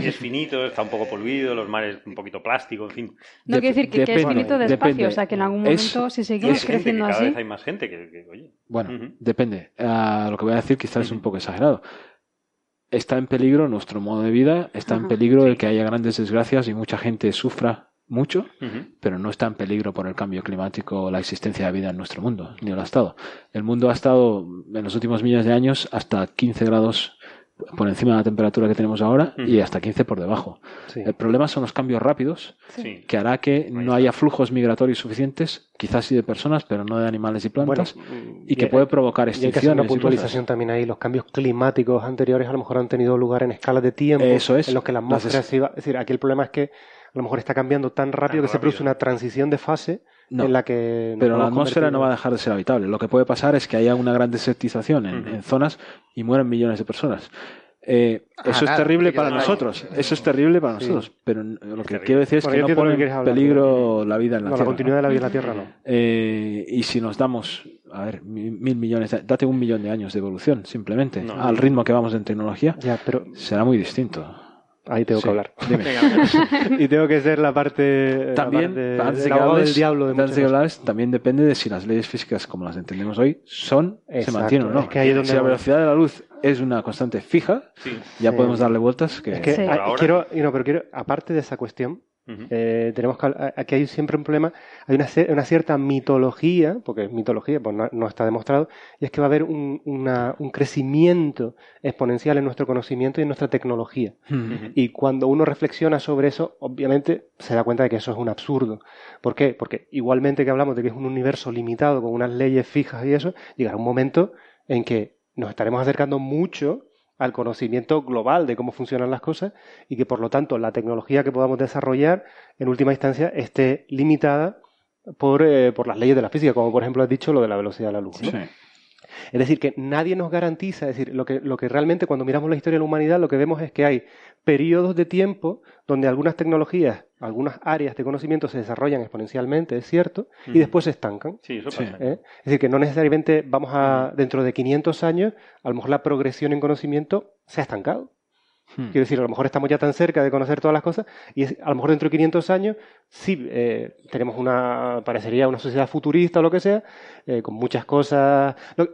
Y es finito, está un poco poluido, los mares un poquito plástico, en fin. No quiere decir que, que es finito de depende. espacio, o sea que en algún Es- momento, si seguimos Hay gente, que creciendo cada así, vez hay más gente que, que, oye. Bueno, depende. Lo que voy a decir quizás es un poco exagerado. Está en peligro nuestro modo de vida, está en peligro el que haya grandes desgracias y mucha gente sufra mucho, pero no está en peligro por el cambio climático o la existencia de vida en nuestro mundo, ni lo ha estado. El mundo ha estado en los últimos millones de años hasta 15 grados por encima de la temperatura que tenemos ahora y hasta 15 por debajo. El problema son los cambios rápidos Sí. que hará que no haya flujos migratorios suficientes, quizás sí de personas, pero no de animales y plantas, Bueno, y que y- puede provocar Y hay que hacer extinciones. una y puntualización también ahí. Los cambios climáticos anteriores a lo mejor han tenido lugar en escalas de tiempo Eso es. en los que la Las atmósfera es- se iba. Es decir, aquí el problema es que a lo mejor está cambiando tan rápido que se produce una transición de fase No. en la que. Pero la atmósfera no va a dejar de ser habitable. Lo que puede pasar es que haya una gran desertización en, en zonas y mueren millones de personas. Eh, Ah, eso es terrible para nosotros. Eso es terrible para nosotros. Pero lo que quiero decir es que no pone en peligro la vida en la No, la Tierra. continuidad de la vida en la Tierra no. Eh, y si nos damos, a ver, mi- mil millones, de- date un millón de años de evolución, simplemente, No. al ritmo que vamos en tecnología, Ya, pero será muy distinto. Ahí tengo Sí, que hablar. dime. y tengo que ser la parte. la También, parte antes de del que hables, del diablo de antes que también depende de si las leyes físicas como las entendemos hoy son, se mantienen o no. es que ahí es donde si la velocidad de la luz es una constante fija, ya Sí. podemos darle vueltas que... Es que quiero, no, pero quiero, aparte de esa cuestión, eh, tenemos que, aquí hay siempre un problema, hay una, una cierta mitología, porque es mitología, pues no, no está demostrado, y es que va a haber un, una- un crecimiento exponencial en nuestro conocimiento y en nuestra tecnología. Y cuando uno reflexiona sobre eso, obviamente se da cuenta de que eso es un absurdo. ¿Por qué? Porque igualmente que hablamos de que es un universo limitado con unas leyes fijas y eso, llegará un momento en que nos estaremos acercando mucho al conocimiento global de cómo funcionan las cosas y que por lo tanto la tecnología que podamos desarrollar en última instancia esté limitada por, eh, por las leyes de la física, como por ejemplo has dicho lo de la velocidad de la luz. Es decir, que nadie nos garantiza, es decir, lo que, lo que realmente cuando miramos la historia de la humanidad lo que vemos es que hay periodos de tiempo donde algunas tecnologías, algunas áreas de conocimiento se desarrollan exponencialmente, es cierto, y después se estancan. Sí, eso pasa. ¿eh? Es decir, que no necesariamente vamos a, dentro de 500 años, a lo mejor la progresión en conocimiento se ha estancado. Hmm. Quiero decir, a lo mejor estamos ya tan cerca de conocer todas las cosas y es- a lo mejor dentro de 500 años sí eh, tenemos una, parecería una sociedad futurista o lo que sea, eh, con muchas cosas. Lo-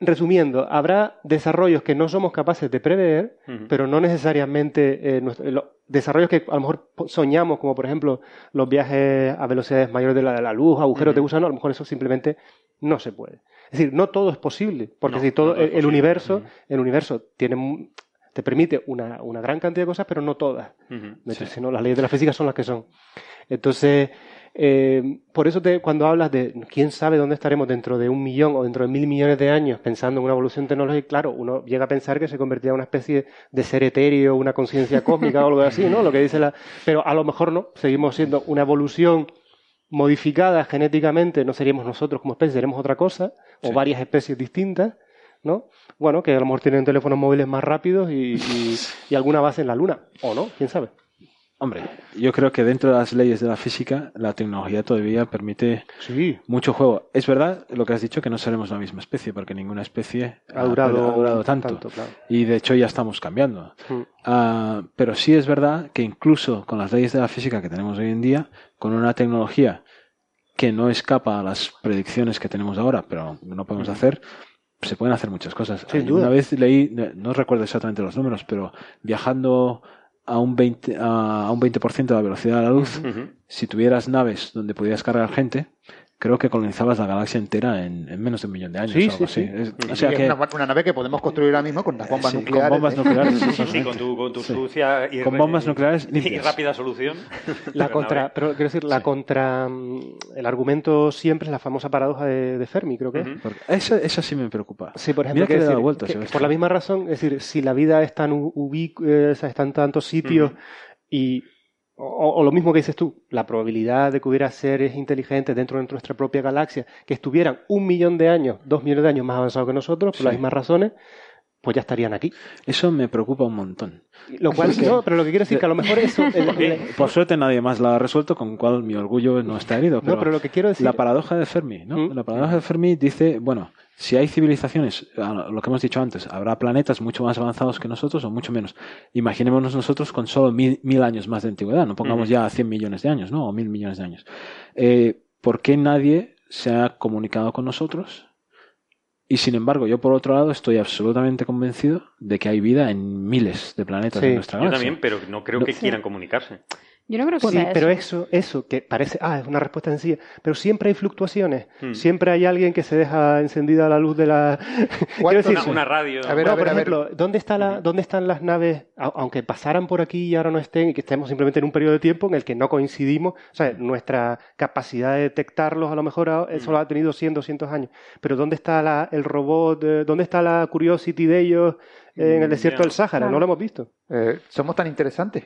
resumiendo, habrá desarrollos que no somos capaces de prever, pero no necesariamente eh, nuestro- desarrollos que a lo mejor soñamos, como por ejemplo los viajes a velocidades mayores de la, de la luz, agujeros de gusano, a lo mejor eso simplemente no se puede. Es decir, no todo es posible, porque No, si todo no todo es el, posible. universo, el universo tiene te permite una, una gran cantidad de cosas, pero no todas. Ujú. De hecho, si no, las leyes de la física son las que son. Entonces, eh, por eso te- cuando hablas de quién sabe dónde estaremos dentro de un millón o dentro de mil millones de años pensando en una evolución tecnológica, claro, uno llega a pensar que se convertirá en una especie de ser etéreo, una conciencia cósmica o algo así, ¿no? Lo que dice la. Pero a lo mejor no, seguimos siendo una evolución modificada genéticamente, no seríamos nosotros como especie, seremos otra cosa, o varias especies distintas, ¿no? Bueno, que a lo mejor tienen teléfonos móviles más rápidos y, y- y alguna base en la Luna, o no, quién sabe. Hombre, yo creo que dentro de las leyes de la física, la tecnología todavía permite mucho juego. Es verdad lo que has dicho, que no seremos la misma especie, porque ninguna especie Ha durado ha durado tanto. tanto, claro. Y de hecho ya estamos cambiando. Mm. Ah, pero sí es verdad que incluso con las leyes de la física que tenemos hoy en día, con una tecnología que no escapa a las predicciones que tenemos ahora, pero no podemos hacer, se pueden hacer muchas cosas. Sin Ay, duda. Una vez leí, no- no recuerdo exactamente los números, pero viajando a un 20%, a un 20 de la velocidad de la luz, si tuvieras naves donde pudieras cargar gente, creo que colonizabas la galaxia entera en, en menos de un millón de años. Sí, o algo sí, así. sí. Es- o sea es que, una, una nave que podemos construir ahora mismo con las bombas Sí, con nucleares. bombas ¿eh? nucleares, Sí, con tu, con tu Sí. sucia y, Con bombas nucleares y limpias. rápida solución. La Pero contra, pero quiero decir, la contra, mm, el argumento siempre es la famosa paradoja de, de Fermi, creo que es. porque esa, esa sí me preocupa. Sí, por ejemplo, Mira que que le he dado decir, vueltas. que yo a esto. por la misma razón, es decir, si la vida es tan ubic, eh, está en tantos sitios y o, o lo mismo que dices tú, la probabilidad de que hubiera seres inteligentes dentro de nuestra propia galaxia que estuvieran un millón de años, dos millones de años más avanzados que nosotros, por Sí. las mismas razones, pues ya estarían aquí. Eso me preocupa un montón. Lo cual, no, pero lo que quiero decir que a lo mejor eso... el- el- Por suerte nadie más la ha resuelto, con lo cual mi orgullo no está herido. Pero, No, pero lo que quiero decir- La paradoja de Fermi, ¿no? ¿Mm? La paradoja de Fermi dice, bueno, si hay civilizaciones, lo que hemos dicho antes, habrá planetas mucho más avanzados que nosotros o mucho menos. Imaginémonos nosotros con solo mil, mil años más de antigüedad, no pongamos Ujú. ya 100 millones de años, ¿no? O mil millones de años. Eh, ¿Por qué nadie se ha comunicado con nosotros? Y sin embargo, yo por otro lado estoy absolutamente convencido de que hay vida en miles de planetas Sí. de nuestra Yo galaxia. también, pero no creo No. que quieran comunicarse. Yo no creo que Sí, sea pero eso. eso, eso que parece, ah, es una respuesta sencilla, pero siempre hay fluctuaciones, Hmm. siempre hay alguien que se deja encendida la luz de la... Quiero decir, Una, una radio. A ver, no, a ver, por a ver. ejemplo, ¿dónde, está la, ¿dónde están las naves, a- aunque pasaran por aquí y ahora no estén, y que estemos simplemente en un periodo de tiempo en el que no coincidimos? O sea, nuestra capacidad de detectarlos a lo mejor eso lo ha tenido 100, 200 años. Pero ¿dónde está la- el robot? eh, ¿Dónde está la Curiosity de ellos en el Mm, desierto del Sáhara? No lo hemos visto. Eh, somos tan interesantes.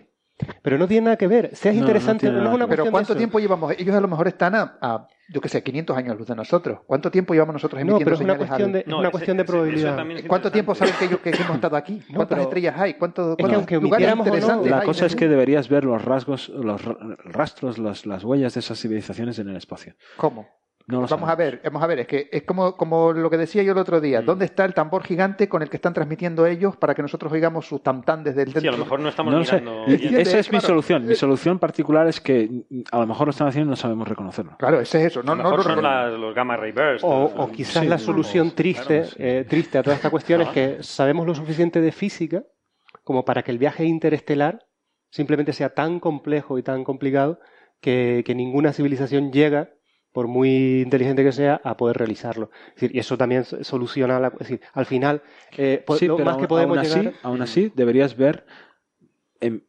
Pero no tiene nada que ver. Seas No, no interesante, no, es una que. Pero cuestión de ¿cuánto tiempo llevamos? Ellos a lo mejor están a, a, yo qué sé, 500 años luz de nosotros. ¿Cuánto tiempo llevamos nosotros No, emitiendo pero es una señales cuestión al- de, es No, una ese- cuestión de probabilidad. es ¿Cuánto tiempo saben que, ellos, que hemos estado aquí? No, ¿Cuántas pero- estrellas hay? ¿Cuántos, que cuántos lugares omitiéramos o no, interesantes La hay cosa es que deberías ver los rasgos, los ra- rastros, las, las huellas de esas civilizaciones en el espacio. ¿Cómo? No Vamos a sabemos. ver, vamos a ver, es que es como, como lo que decía yo el otro Mm. día. ¿Dónde está el tambor gigante con el que están transmitiendo ellos para que nosotros oigamos sus tamtán desde el Sí, a lo mejor no estamos No sé. mirando. Bien. Esa es mi claro. solución. Mi solución particular es que mm, a lo mejor lo están haciendo y no sabemos reconocerlo. Claro, ese es eso. No, a lo no mejor lo son reconozco. las- los gamma ray bursts. O, quizás Sí, la solución vamos, triste, claro, sí. eh, triste a toda esta cuestión es Ah. que sabemos lo suficiente de física como para que el viaje interestelar simplemente sea tan complejo y tan complicado que, que ninguna civilización llega, por muy inteligente que sea, a poder realizarlo. Es decir, y eso también so- soluciona, la, es decir, al final, eh, Sí, lo más aún, que podemos aún así, llegar... aún así deberías ver em,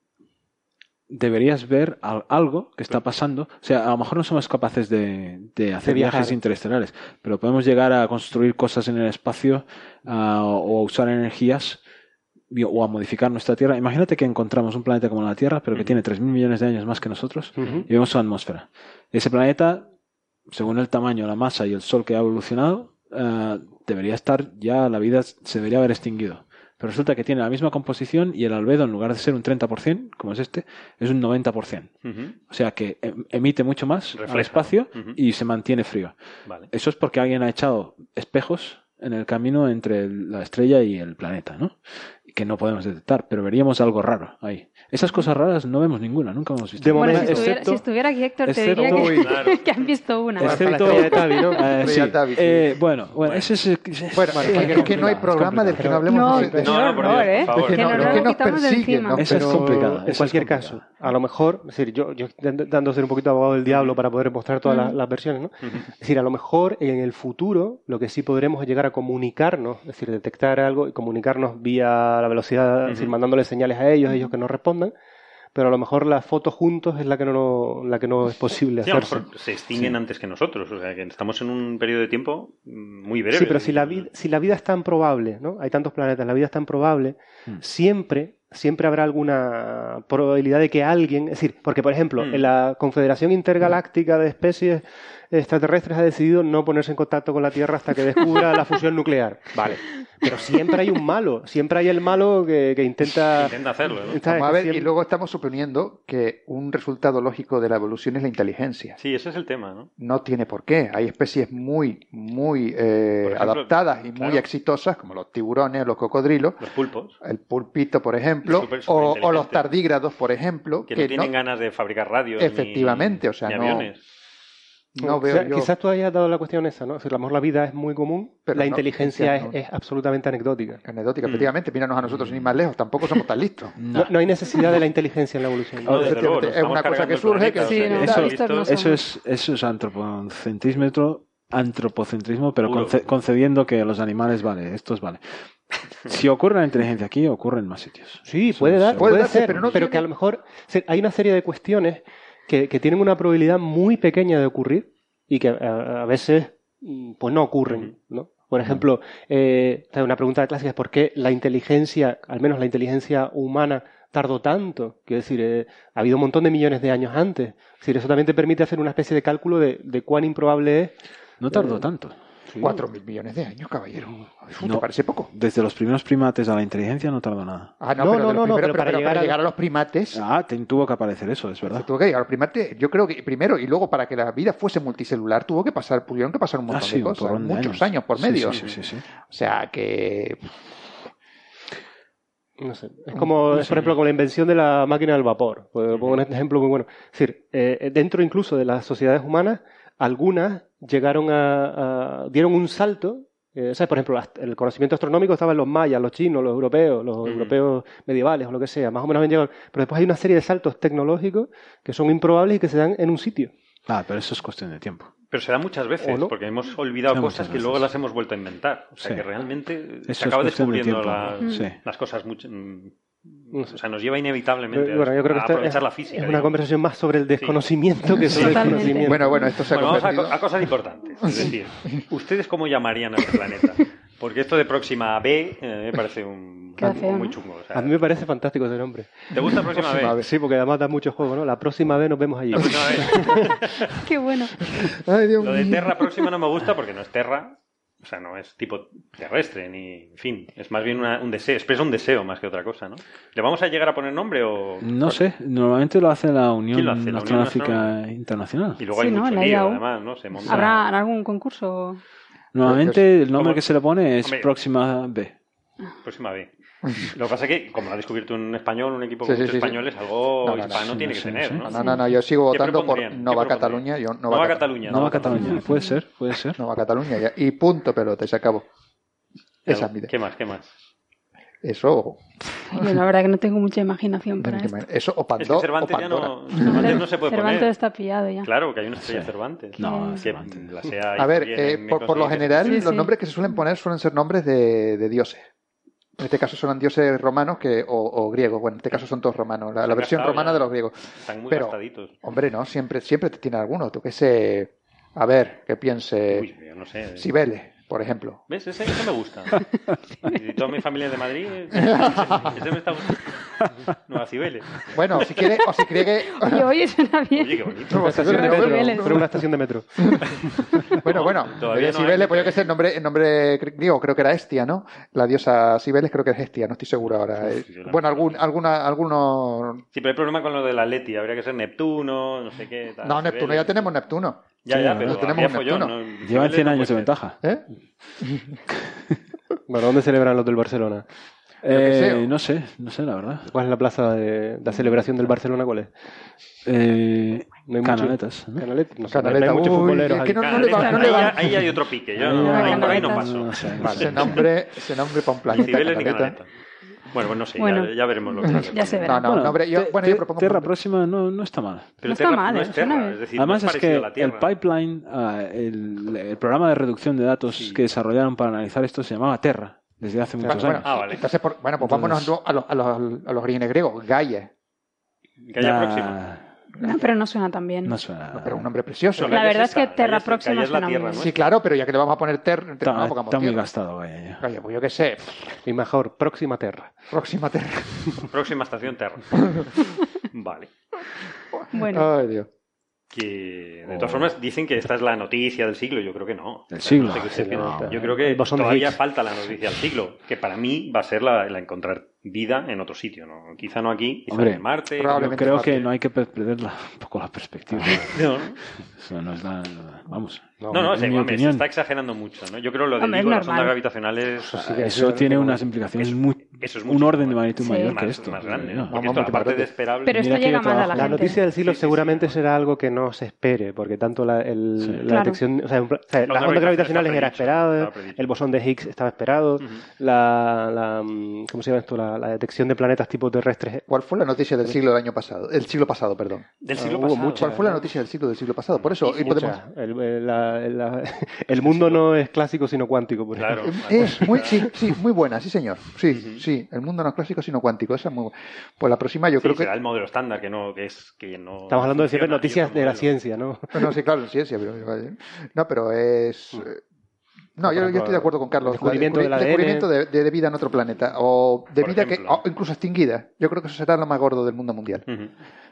deberías ver al- algo que está pasando. O sea, a lo mejor no somos capaces de, de hacer De viajes interestelares, pero podemos llegar a construir cosas en el espacio ah, o a usar energías o a modificar nuestra Tierra. Imagínate que encontramos un planeta como la Tierra, pero que tiene 3.000 millones de años más que nosotros y vemos su atmósfera. Ese planeta, según el tamaño, la masa y el Sol que ha evolucionado, eh, debería estar ya, la vida se debería haber extinguido. Pero resulta que tiene la misma composición y el albedo, en lugar de ser un 30%, como es este, es un 90%. Ujú. O sea que em- emite mucho más al espacio y se mantiene frío. Vale. Eso es porque alguien ha echado espejos en el camino entre la estrella y el planeta, ¿no? Que no podemos detectar, pero veríamos algo raro ahí. Esas cosas raras no vemos ninguna, nunca hemos visto. De Bueno, momento, si estuviera, excepto- si estuviera aquí Héctor, te excepto- diría que, Uy, claro. que han visto una. Bueno, Excepto- ¿no? Eh. Eh, bueno, bueno, ese es, ese- Bueno, bueno, es que no hay es programa del que no hablemos No, de de- No, no, Dios, ¿eh? por favor. Que no- lo que nos quitamos de persiguen, encima. ¿no? Eso es complicado, En es cualquier caso, a lo mejor, es decir, yo, yo intentando ser un poquito abogado del diablo para poder mostrar todas las, las versiones, ¿no? Es decir, a lo mejor en el futuro lo que sí podremos es llegar a comunicarnos, es decir, detectar algo y comunicarnos vía la velocidad, es decir, mandándole señales a ellos, ellos que nos respondan, pero a lo mejor la foto juntos es la que no, la que no es posible Sí, mejor se extinguen antes que nosotros. O sea, que estamos en un periodo de tiempo mm, muy breve. Sí, pero si la, vida, si la vida es tan probable, ¿no? Hay tantos planetas, la vida es tan probable, siempre, siempre habrá alguna probabilidad de que alguien, es decir, porque por ejemplo, Mm. en la Confederación Intergaláctica de Especies Extraterrestres ha decidido no ponerse en contacto con la Tierra hasta que descubra la fusión nuclear. Vale. Pero siempre hay un malo, siempre hay el malo que, que intenta... Intenta hacerlo, ¿no? a ver, Siempre- y luego estamos suponiendo que un resultado lógico de la evolución es la inteligencia. Sí, ese es el tema, ¿no? No tiene por qué. Hay especies muy, muy eh, ejemplo, adaptadas y muy exitosas, como los tiburones, los cocodrilos, Los pulpos. el pulpito, por ejemplo, o, los tardígrados, por ejemplo, Que, no tienen ganas de fabricar radios. Efectivamente, ni, o sea, ni no- aviones. no O veo sea, yo- Quizás tú hayas dado la cuestión esa, ¿no? O sea, a lo mejor la vida es muy común, Pero la no, inteligencia no. es, es absolutamente anecdótica. anecdótica, Mm. efectivamente. Míranos a nosotros sin ir más lejos, tampoco somos tan listos. No, no hay necesidad de la inteligencia en la evolución. No, luego, es una cosa que surge planeta, que- Sí, o sea, no, Eso- no Eso es, eso es antropocentrismo, antropocentrismo, pero conce- concediendo que los animales, vale, estos vale. Si ocurre la inteligencia aquí, ocurre en más sitios. Sí, puede, es dar, puede, Puede darse, ser, pero pero, no tiene- que a lo mejor hay una serie de cuestiones que, que tienen una probabilidad muy pequeña de ocurrir y que a, a veces mm, pues no ocurren, ¿no? Por ejemplo, eh, una pregunta clásica es por qué la inteligencia, al menos la inteligencia humana, tardó tanto. Quiero decir, eh, ha habido un montón de millones de años antes. Es decir, eso también te permite hacer una especie de cálculo de, de cuán improbable es. No tardó Eh, tanto. 4.000 millones de años, caballero. Uf, ¿Te No. parece poco? Desde los primeros primates a la inteligencia no tardó nada. Ah, no, No, pero, no, primeros- pero para llegar a- llegar a los primates, Ah, te- tuvo que aparecer eso, es verdad. tuvo que llegar a los primates. Yo creo que primero y luego para que la vida fuese multicelular tuvo que pasar, pudieron que pasar un montón Ah, sí, de un cosas, de muchos años, por medio. Sí, sí, sí, sí. O sea que No sé. Es como, No es, sé. por ejemplo, como la invención de la máquina del vapor. Pongo un ejemplo muy bueno. Es decir, eh, dentro incluso de las sociedades humanas, algunas llegaron a, a- dieron un salto. eh, ¿sabes? Por ejemplo, el conocimiento astronómico estaba en los mayas, los chinos, los europeos, los europeos medievales o lo que sea. Más o menos habían llegado. Pero después hay una serie de saltos tecnológicos que son improbables y que se dan en un sitio. Ah, pero eso es cuestión de tiempo. Pero se da muchas veces, ¿O no? porque hemos olvidado cosas que luego las hemos vuelto a inventar. O sea Sí. que realmente Eso se acaba de descubriendo tiempo. las, Sí. las cosas mucho. No sé. O sea, nos lleva inevitablemente Pero, bueno, yo creo que a aprovechar es, la física. es una digamos. conversación más sobre el desconocimiento que sobre el Totalmente. conocimiento. bueno, bueno, esto se ha Bueno, vamos a, convertido. co- a cosas importantes. Es decir, ¿ustedes cómo llamarían a este planeta? Porque esto de Próxima B eh, me parece un, feo, muy chungo. o sea, A mí me parece fantástico ese nombre. ¿Te gusta Próxima, Próxima B? B. Sí, porque además da mucho juego, ¿no? La próxima vez nos vemos allí. La próxima vez. Qué bueno. Ay, Dios Lo de. Terra Próxima no me gusta porque no es Terra, o sea, no es tipo terrestre, ni. En fin, es más bien una- un deseo, expresa un deseo más que otra cosa, ¿no? ¿Le vamos a llegar a poner nombre o.? No sé, normalmente lo hace la Unión ¿Quién lo hace? ¿La Unión Astronómica Astronómica? Internacional. Y luego Sí, hay ¿no? mucho La lío, además, ¿no? Se monta- ¿Habrá algún concurso? Normalmente el nombre ¿Cómo? que se le pone es Hombre. Próxima B. Próxima B. Lo que pasa es que, como lo ha descubierto un español, un equipo Sí, con sí, muchos sí, sí. españoles, algo No, no, no, hispano sí, tiene sí, que tener, sí. ¿no? No, no, no, yo sigo ¿Qué votando por Nova? Cataluña. Yo, Nova Cataluña. Nueva Cataluña, puede ser, puede ser. Nova Cataluña ya. Y punto pelota, se acabó. Esa es mi idea. ¿Qué más? ¿Qué más? Eso, Yo la verdad que no tengo mucha imaginación para esto. eso o Es que Pandora. o Cervantes ya Pandora. no, Cervantes no se puede Cervantes poner. está pillado ya. Claro, que hay una estrella Sí. Cervantes. No, que Cervantes. la sea A ver, eh, por, por lo general, Sí, los nombres que se suelen poner suelen ser nombres de, de dioses. En este caso son dioses romanos que, o, o griegos. Bueno, en este caso son todos romanos. La, versión gastado romana ya. de los griegos. Están muy Pero, gastaditos. hombre, no, siempre, siempre te tiene alguno. Tú que sé. A ver, que piense. Uy, yo no sé. Cibeles, por ejemplo. ¿Ves? Ese, ese me gusta. y toda mi familia de Madrid. Ese, ese me está gustando. Nueva Cibeles. Bueno, si quiere, o si quiere que. Oye, oye, suena bien. Oye, qué bonito. Una estación de metro. Pero una estación de metro. Bueno, bueno, todavía de no Cibeles, pues yo que sé, el nombre, el nombre griego creo que era Hestia, ¿no? La diosa Cibeles creo que es Hestia, no estoy seguro ahora. Eh, yo la- Bueno, algún, alguna, algunos... Sí, pero hay problema con lo del Atleti. Habría que ser Neptuno, no sé qué. tal, No, Cibeles. Neptuno, ya tenemos Neptuno. Ya, Sí, ya, no, pero tenemos Neptuno. ¿no? Llevan Cibeles 100 no años de ventaja. ¿Eh? Bueno, ¿dónde celebran los del Barcelona? Eh, no sé, no sé la verdad. ¿Cuál es la plaza de, la celebración del Barcelona? ¿Cuál es? Eh, No hay mucho- canaletas. ¿no? Canaletas, no sé, Canaleta, no hay muchos uy, futboleros es que aquí. no, no le va, no le ahí, hay otro pique. Yo Ahí por ahí no paso. no sé, Vale, ese nombre, ese nombre para un planeta. Cibeles ni Canaleta. Canaleta. Bueno, pues no sé, Bueno. ya, ya veremos lo que pasa. Ya se verá. No, no, Bueno, nombre, yo, te- bueno, yo te- propongo... Tierra Próxima no, no está mal. Pero No está Terra mal, no ¿eh? es Terra, es decir, Además no es que a la Tierra. el pipeline, ah, el, el programa de reducción de datos Sí. que desarrollaron para analizar esto se llamaba Terra desde hace muchos Bueno, años. Ah, vale. entonces, por- bueno, pues Entonces- vámonos a los, a los, a los orígenes griegos. Gaia. Ah, próxima. No, pero no suena tan bien. No suena. No, pero un nombre precioso. La Gaia verdad es que esta, Terra Gaia Próxima Gaia es la suena muy Tierra, bien. ¿no? Sí, claro, pero ya que le vamos a poner ter, ter- Está, no, está muy tierra. gastado, vaya, ya. Gaia, pues yo qué sé. Y mejor, Próxima Terra. Próxima Terra. Próxima estación Terra. vale. Bueno, Ay, Dios. Que de todas formas dicen que esta es la noticia del siglo. Yo creo que no. Del siglo. No sé qué usted Sí, piensa. no. Yo creo que todavía falta la noticia del siglo. Que para mí va a ser la, la encontrar vida en otro sitio. ¿no? Quizá no aquí, quizá Hombre, en Marte. Yo probablemente creo Marte. que no hay que per- perder la- un poco la perspectiva. No, no. Eso no es la- vamos. No, no, en sí, mi hombre, se opinión. está exagerando mucho, ¿no? Yo creo lo del Hombre, Vigo, las ondas gravitacionales... Ah, Eso tiene unas implicaciones muy, eso es un orden de magnitud Sí. mayor más, que esto. más grande, ¿no? ¿no? Vamos, esto, aparte de esperable... pero esto que llega más a la La gente. noticia del siglo Sí, sí, sí. seguramente será algo que no se espere, porque tanto la, el- Sí. la Claro. detección, o sea, un pla- o sea, Las ondas gravitacionales era esperado, el bosón de Higgs estaba esperado, la, la, mm, ¿cómo se llama esto? La, detección de planetas tipo terrestres. ¿Cuál fue la noticia del siglo del año pasado? El siglo pasado, perdón. Del Ah, siglo hubo pasado. ¿Cuál fue la noticia del siglo del siglo pasado? Por eso, y podemos... La- la- el mundo no es clásico sino cuántico, por Claro. ejemplo. Es muy, sí, sí, muy buena, sí señor. Sí, sí, el mundo no es clásico sino cuántico, esa es muy buena. Pues la próxima yo Sí, creo que... será el modelo estándar que no que es que no Estamos hablando de siempre noticias de la ciencia, ¿no? No, sí, claro, en ciencia, pero... No, pero es... eh, No, yo, yo estoy de acuerdo con Carlos. El descubrimiento ADN. descubrimiento de, de- de vida en otro planeta. O de Por vida que o incluso extinguida. Yo creo que eso será lo más gordo del mundo mundial.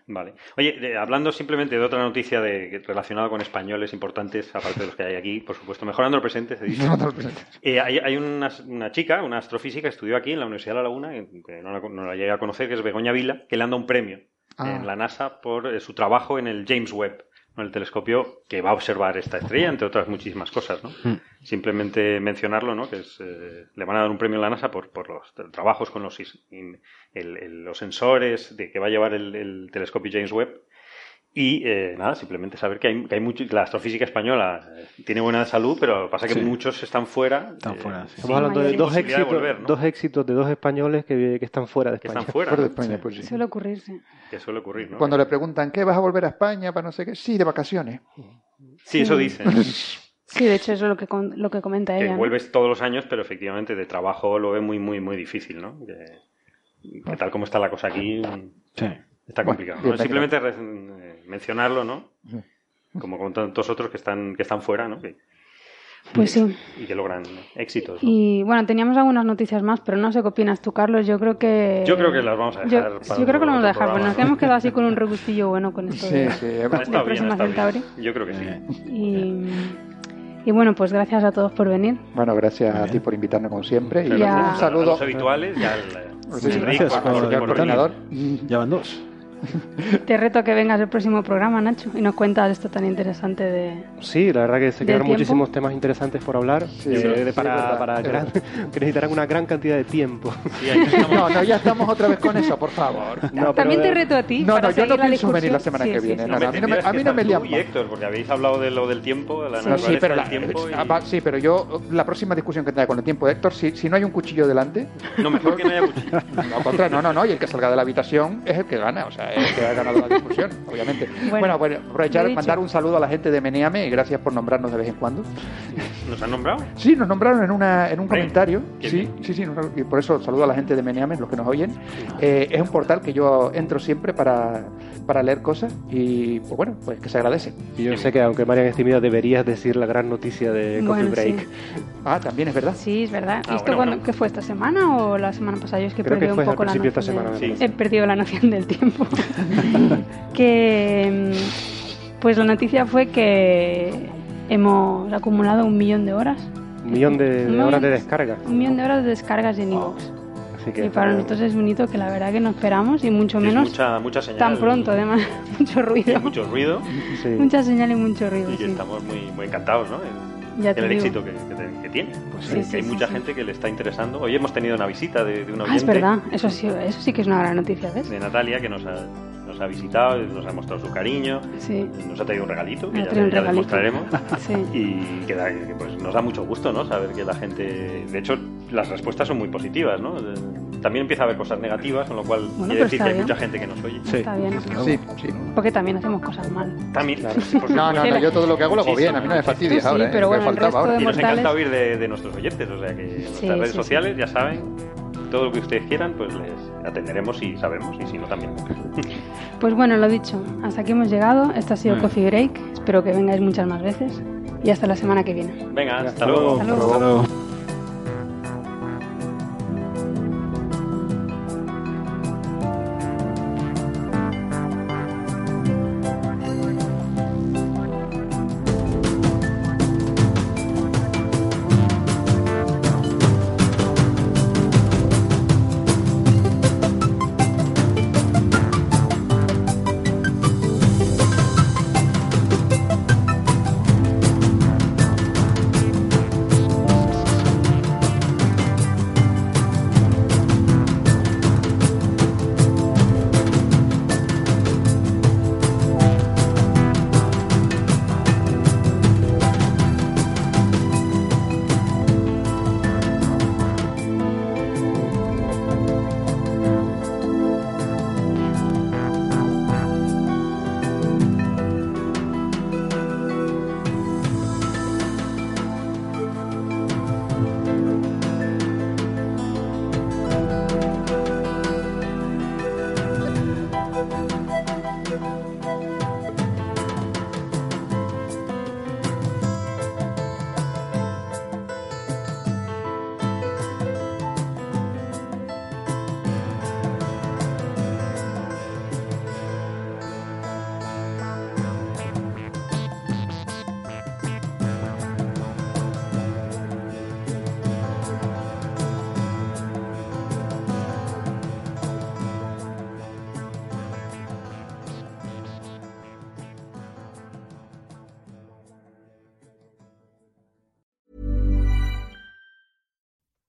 Vale. Oye, de- hablando simplemente de otra noticia de, relacionada con españoles importantes, aparte de los que hay aquí, por supuesto, mejorando el presente, se dice. Eh, hay hay una, una chica, una astrofísica, que estudió aquí en la Universidad de La Laguna, que no la, no la llegué a conocer, que es Begoña Vila, que le han dado un premio Ah. en la NASA por eh, su trabajo en el James Webb, el telescopio que va a observar esta estrella, entre otras muchísimas cosas. ¿no? Mm. Simplemente mencionarlo, ¿no? que es, eh, le van a dar un premio en la NASA por, por los trabajos con los, is- in- el- el- los sensores de que va a llevar el, el telescopio James Webb. Y eh, nada, simplemente saber que hay, que hay mucho, la astrofísica española eh, tiene buena salud, pero pasa que Sí. muchos están fuera. Están eh, fuera, sí. Estamos hablando de dos de éxitos, volver, ¿no? dos éxitos de dos españoles que, que están fuera de Que España. están fuera. Fuera de ¿no? España, pues sí. Suele ocurrirse. Que suele ocurrir, ¿no? Cuando le preguntan, ¿qué vas a volver a España para no sé qué? Sí, de vacaciones. Sí, eso dicen. Sí, de hecho eso es lo que, con- lo que comenta que ella. ¿no? vuelves todos los años, pero efectivamente de trabajo lo ve muy, muy, muy difícil, ¿no? Que, que tal como está la cosa aquí, está complicado. Bueno, ¿no? Simplemente re- mencionarlo, ¿no? Como con tantos otros que están, que están fuera, ¿no? Que- Pues sí. y que logran éxitos. ¿no? Y bueno, teníamos algunas noticias más, pero no sé qué opinas tú, Carlos. Yo creo que. Yo creo que las vamos a Yo, dejar sí, para yo creo que lo vamos a dejar, porque nos hemos quedado así con un regustillo bueno con esto Sí, de, sí. de bien, bien. Yo creo que sí. Y, y bueno, pues gracias a todos por venir. Bueno, gracias a ti por invitarnos como siempre. Y Y a- un A saludo. los habituales y al, Sí, gracias por- por- por el coordinador. Ya van dos. Te reto a que vengas al próximo programa, Nacho, y nos cuentas esto tan interesante de. Sí, la verdad que se ¿Del quedaron tiempo? muchísimos temas interesantes por hablar, Sí, sí, de- sí, para, gran- que necesitarán una gran cantidad de tiempo. No, no, ya estamos otra vez con eso, por favor. No, También pero- te reto a ti. No, para no, yo no la pienso venir la semana Sí, que sí, viene. sí. No, no, a mí no me, a mí no me y Héctor, porque habéis hablado de lo del tiempo, de la Sí. pero, del la- tiempo. y- ah, va, sí, pero yo, la próxima discusión que tenga con el tiempo de Héctor, si, si no hay un cuchillo delante, No, mejor que no haya cuchillo. no, contra, no, no, no, y el que salga de la habitación es el que gana, o sea, es que ha ganado la discusión, obviamente. Bueno, Bueno, bueno, aprovechar, mandar un saludo a la gente de Meneame y gracias por nombrarnos de vez en cuando. ¿Nos han nombrado? Sí, nos nombraron en, una, en un comentario. Sí, bien. sí, sí, y por eso saludo a la gente de Meneame, los que nos oyen. Eh, es un portal que yo entro siempre para, para leer cosas y, pues bueno, pues que se agradece. Y yo sé que aunque Marian es tímida, deberías decir la gran noticia de Coffee Bueno, Break. sí. Ah, también es verdad. Sí, es verdad. Ah, ¿Esto bueno, cuándo- bueno. qué fue esta semana o la semana pasada? Yo es que he Creo que perdido fue un al poco la de esta noción semana, parece. He perdido la noción del tiempo. que mm, pues la noticia fue que hemos acumulado un millón de horas. Un millón de, de Un horas de millón- descarga. Un millón de horas de descargas en iVoox. Así que Y para nosotros es un hito que la verdad que no esperamos y mucho menos mucha, mucha señal. tan pronto, además. mucho y ruido. mucho ruido. sí. Mucha señal y mucho ruido. Y que sí. estamos muy, muy encantados, ¿no? En, Ya el éxito que, que que tiene. Pues Sí, hay sí, mucha gente que le está interesando. Hoy hemos tenido una visita de, de un Ah, es verdad. Eso sí, eso sí que es una gran noticia, ¿ves? De Natalia, que nos ha, nos ha visitado, nos ha mostrado su cariño. Nos ha traído un regalito, que ya, ya regalito. demostraremos. Sí. Y que, da- que, pues, nos da mucho gusto, ¿no? Saber que la gente... De hecho, las respuestas son muy positivas, ¿no? También empieza a haber cosas negativas, con lo cual Bueno, quiere decir que hay bien. mucha gente que nos oye. Está bien. Sí, sí. Porque también hacemos cosas mal. También, por No, no, no, yo todo lo que hago lo hago bien, a mí no me fastidies Tú sí, ahora, ¿eh? pero bueno, el faltaba resto ahora. de Y nos mortales- encanta oír de, de nuestros oyentes, o sea que en nuestras Sí, redes sí, sí. sociales ya saben, todo lo que ustedes quieran, pues les atenderemos y sabemos, y si no también. Pues bueno, lo dicho, hasta aquí hemos llegado. Esto ha sido Mm. Coffee Break. Espero que vengáis muchas más veces. Y hasta la semana que viene. Venga, hasta, hasta luego. Hasta luego.